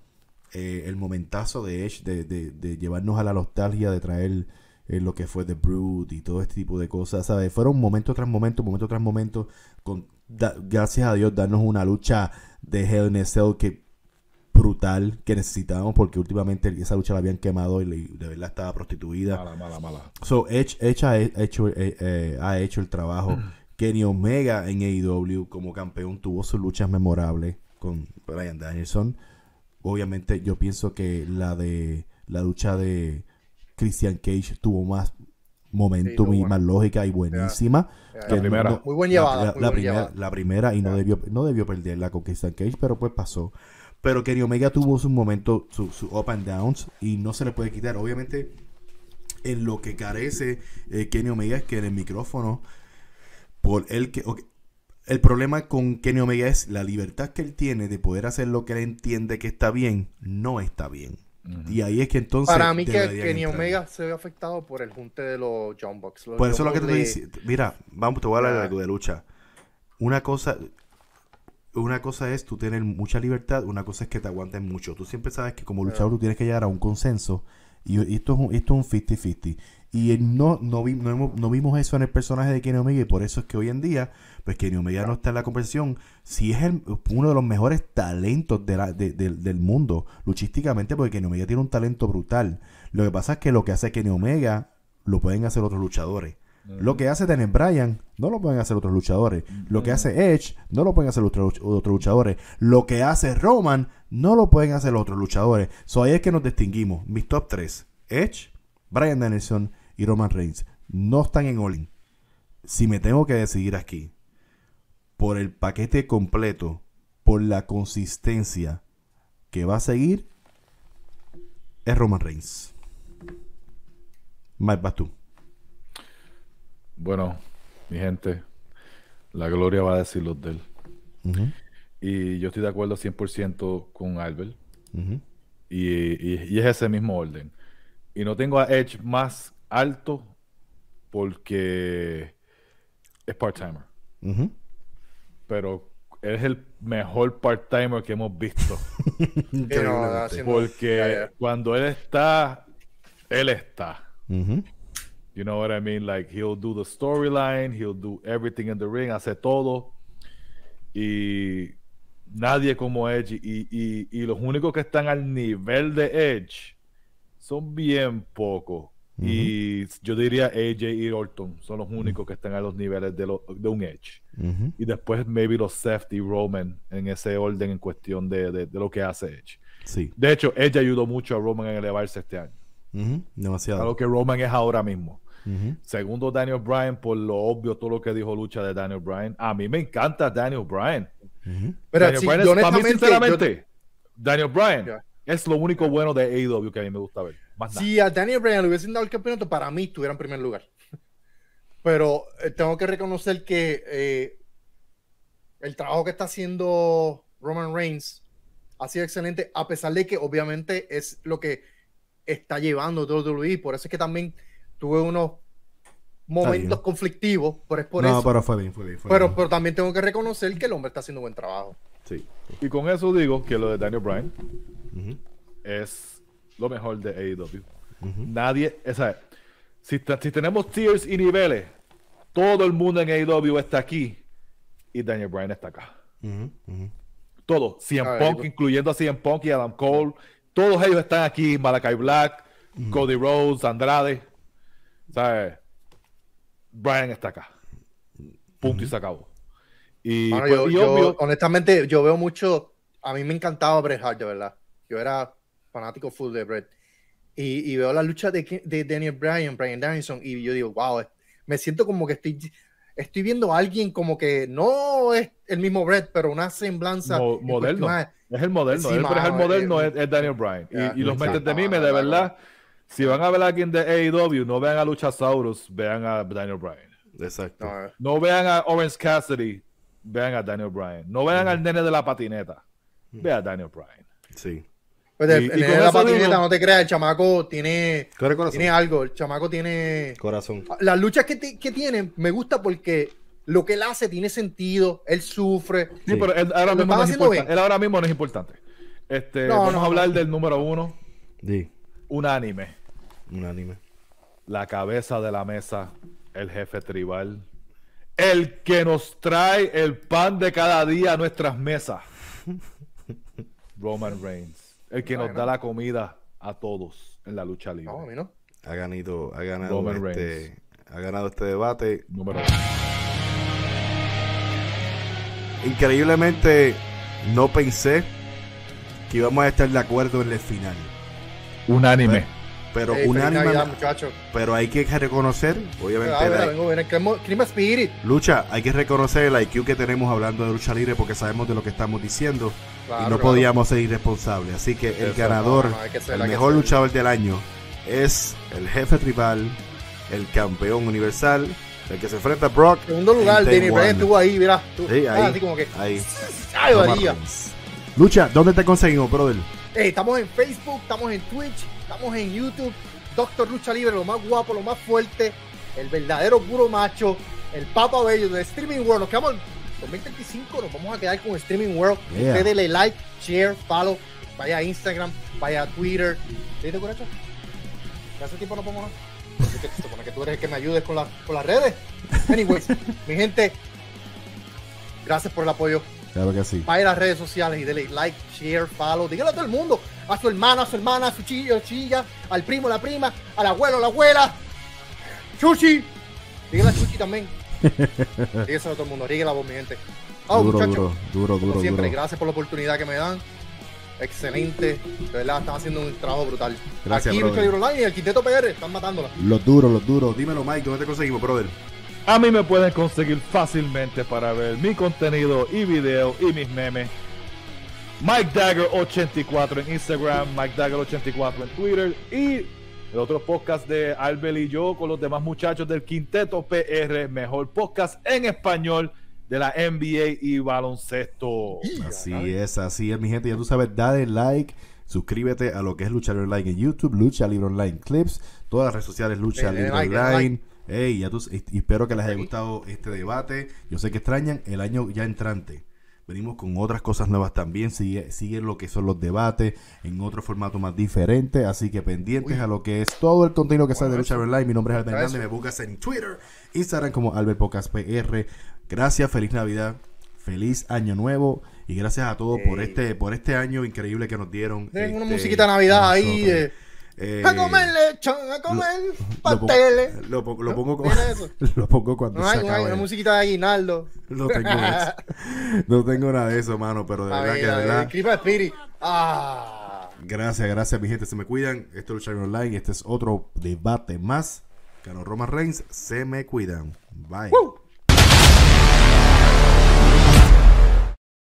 eh, el momentazo de Edge, de, de- de llevarnos a la nostalgia, de traer eh, lo que fue The Brood y todo este tipo de cosas, ¿sabes? Fueron momento tras momento, momento tras momento, con, da- gracias a Dios, darnos una lucha de Hell in a Cell que brutal que necesitábamos porque últimamente esa lucha la habían quemado y le- de verdad estaba prostituida. Mala, mala, mala. So, Edge, Edge ha hecho, eh, eh, ha hecho el trabajo. Kenny Omega en AEW como campeón tuvo sus luchas memorables con Brian Danielson. Obviamente yo pienso que la de la lucha de Christian Cage tuvo más momentum y más lógica y buenísima. Que La primera. no- Muy buen llevada, La, muy la buen primera, llevada. la primera y no debió, no debió perderla con Christian Cage, pero pues pasó. Pero Kenny Omega tuvo su momento, su, su up and downs, y no se le puede quitar. Obviamente, en lo que carece eh, Kenny Omega es que en el micrófono, por el que. el problema con Kenny Omega es la libertad que él tiene de poder hacer lo que él entiende que está bien, no está bien. Y ahí es que entonces. Para mí que Kenny entrar. Omega se ve afectado por el junte de los John. Los Por eso es lo que te estoy diciendo. Mira, vamos, te voy a hablar de algo de lucha. Una cosa, una cosa es tú tener mucha libertad, una cosa es que te aguanten mucho. Tú siempre sabes que como luchador tú tienes que llegar a un consenso y y esto es un, esto es un 50-50. Y no, no, vi- no, hemos- no vimos eso en el personaje de Kenny Omega y por eso es que hoy en día, pues Kenny Omega no está en la conversación. Si es el- uno de los mejores talentos de la- de- de- del mundo, luchísticamente, porque Kenny Omega tiene un talento brutal. Lo que pasa es que lo que hace Kenny Omega lo pueden hacer otros luchadores. Lo que hace Daniel Bryan no lo pueden hacer otros luchadores. Lo que hace Edge no lo pueden hacer otros, otros luchadores. Lo que hace Roman no lo pueden hacer otros luchadores. So ahí es que nos distinguimos. Mis top 3. Edge, Bryan Danielson y Roman Reigns. No están en All-In. Si me tengo que decidir aquí, por el paquete completo, por la consistencia que va a seguir, es Roman Reigns. Mike, vas tú. Bueno, mi gente, la gloria va a decir los de él. Y yo estoy de acuerdo 100% con Albert. Y, y- y es ese mismo orden. Y no tengo a Edge más alto porque es part-timer. Pero es el mejor part-timer que hemos visto. Porque cuando él está, él está. You know what I mean? Like he'll do the storyline, he'll do everything in the ring, hace todo. Y nadie como Edge. Y, y- y los únicos que están al nivel de Edge son bien pocos. Y yo diría AJ y Orton son los únicos que están a los niveles de, lo- de un Edge. Ujú. Y después maybe los Seth y Roman en ese orden en cuestión de, de- de lo que hace Edge. Sí. De hecho, Edge ayudó mucho a Roman en elevarse este año. Ujú. A Demasiado. lo que Roman es ahora mismo. Segundo, Daniel Bryan, por lo obvio, todo lo que dijo Lucha de Daniel Bryan. A mí me encanta Daniel Bryan. Pero Daniel sí, Bryan yo es, para mí, honestamente, sinceramente, Daniel Bryan Ya. Es lo único bueno de AEW que a mí me gusta ver. Más yo- nada. si a Daniel Bryan le hubiesen dado el campeonato, para mí estuviera en primer lugar. Pero eh, tengo que reconocer que eh, el trabajo que está haciendo Roman Reigns ha sido excelente, a pesar de que obviamente es lo que está llevando WWE. Por eso es que también tuve unos momentos conflictivos, pero es por no, eso. pero fue bien, fue bien. Fue Pero, bien. pero también tengo que reconocer que el hombre está haciendo buen trabajo. Sí. Y con eso digo que lo de Daniel Bryan Es lo mejor de AEW. Nadie, o sea, si, si tenemos tiers y niveles, todo el mundo en AEW está aquí y Daniel Bryan está acá. Todo, CM Punk, pues. incluyendo a CM Punk y Adam Cole, todos ellos están aquí, Malakai Black, Cody Rhodes, Andrade, ¿sabes? Bryan está acá. Punto y se acabó. Y, pues, yo, y yo, honestamente, yo veo mucho. A mí me encantaba Bret Hart, de verdad. Yo era fanático full de Bret. Y, y veo la lucha de, de Daniel Bryan, Bryan Danielson, y yo digo, wow, me siento como que estoy, estoy viendo a alguien como que no es el mismo Bret, pero una semblanza. Mo- moderno. Es el moderno. Sí, es el moderno eh, es, es Daniel Bryan. Y- los meten de mí, mano, de verdad. Si van a ver a alguien de AEW, no vean a Luchasaurus, vean a Daniel Bryan. Exacto. No, No vean a Orange Cassidy, vean a Daniel Bryan. No vean al nene de la patineta, vean a Daniel Bryan. Sí. Pues el- la patineta, no te creas, el chamaco tiene, tiene algo, el chamaco tiene... Corazón. Las luchas que, ti- que tiene me gusta porque lo que él hace tiene sentido, él sufre. Sí, Sí. pero él ahora, mismo no es importante. él ahora mismo no es importante. Este, No, vamos no, a hablar no. del número uno, Sí. unánime. Un anime. La cabeza de la mesa, el jefe tribal. El que nos trae el pan de cada día a nuestras mesas. Roman Reigns. El que nos da la comida a todos en la lucha libre. No, a mí no. Ha ganado, ha ganado este, ha ganado este debate. Número uno. Increíblemente no pensé que íbamos a estar de acuerdo en el final. Unánime. Pero Ey, feliz unánime, pero hay que reconocer, obviamente, Ah, vengo, Crema Spirit. lucha, hay que reconocer el IQ que tenemos hablando de lucha libre porque sabemos de lo que estamos diciendo Claro, y no claro. podíamos ser irresponsables. Así que el Eso, ganador, no, no, ser, el mejor luchador del año es el jefe tribal, el campeón universal, el que se enfrenta a Brock. Segundo lugar, Danny Bryan estuvo ahí, mira. tú- Sí, ah, ahí, así como que. ahí. ¡Ay. Lucha, ¿dónde te conseguimos, brother? Ey, estamos en Facebook, estamos en Twitch, estamos en YouTube. Doctor Lucha Libre, lo más guapo, lo más fuerte, el verdadero puro macho, el papa bello de Streaming World. Nos quedamos en 2025, nos vamos a quedar con Streaming World. Yeah. Usted dele like, share, follow, vaya a Instagram, vaya a Twitter. ¿Sí te acuerdas? ¿Que hace tiempo no nada? Así que se supone que tú eres el que me ayudes con, la- con las redes. Anyways, mi gente, gracias por el apoyo. Claro que sí. Vaya a las redes sociales y dele like, share, follow. Dígale a todo el mundo. A su hermano, a su hermana, a su chillo, chilla, al primo, la prima, al abuelo, la abuela. Chuchi. Dígale a Chuchi también. Dígaselo a todo el mundo. La voz, mi gente. Oh, duro, muchachos. duro, duro, Como duro, siempre, duro. gracias por la oportunidad que me dan. Excelente. De verdad, están haciendo un trabajo brutal. Gracias, Aquí. Lucha Libre Online y el Quinteto PR están matándola. Los duros, los duros. Dímelo, Mike, ¿dónde te conseguimos, brother? A mí me pueden conseguir fácilmente para ver mi contenido y video y mis memes. Mike Dagger84 en Instagram, Mike Dagger84 en Twitter y el otro podcast de Albel y yo con los demás muchachos del Quinteto PR, mejor podcast en español de la NBA y baloncesto. Así es, así es, mi gente. Ya tú sabes, dale like, suscríbete a lo que es Lucha Libre Online en YouTube, Lucha Libre Online Clips, todas las redes sociales Lucha Libre Online. Ey, ya tú, espero que les haya gustado este debate. Yo sé que extrañan el año ya entrante. Venimos con otras cosas nuevas también. Sigue, sigue lo que son los debates en otro formato más diferente. Así que pendientes Uy. a lo que es todo el contenido que sale de Lucha Online. Mi nombre es Albert. Hernández. Me buscas en Twitter, Instagram como Albert Podcast PR. Gracias, feliz Navidad, feliz Año Nuevo. Y gracias a todos por este por este año increíble que nos dieron. Una este, musiquita de Navidad ahí. eh, Eh, a comer lechón, a comer lo pasteles. Lo, pongo- lo ¿No? pongo, ¿Tiene eso? lo pongo cuando No se hay, no hay acabe. una musiquita de aguinaldo. No tengo eso. No tengo nada de eso, mano, pero de A verdad ver, que de ver, verdad. Creeper Spirit. Ah. Gracias, gracias, mi gente. Se me cuidan. Esto es Lucha Online. Este es otro debate más. Ganó Roman Reigns. Se me cuidan. Bye.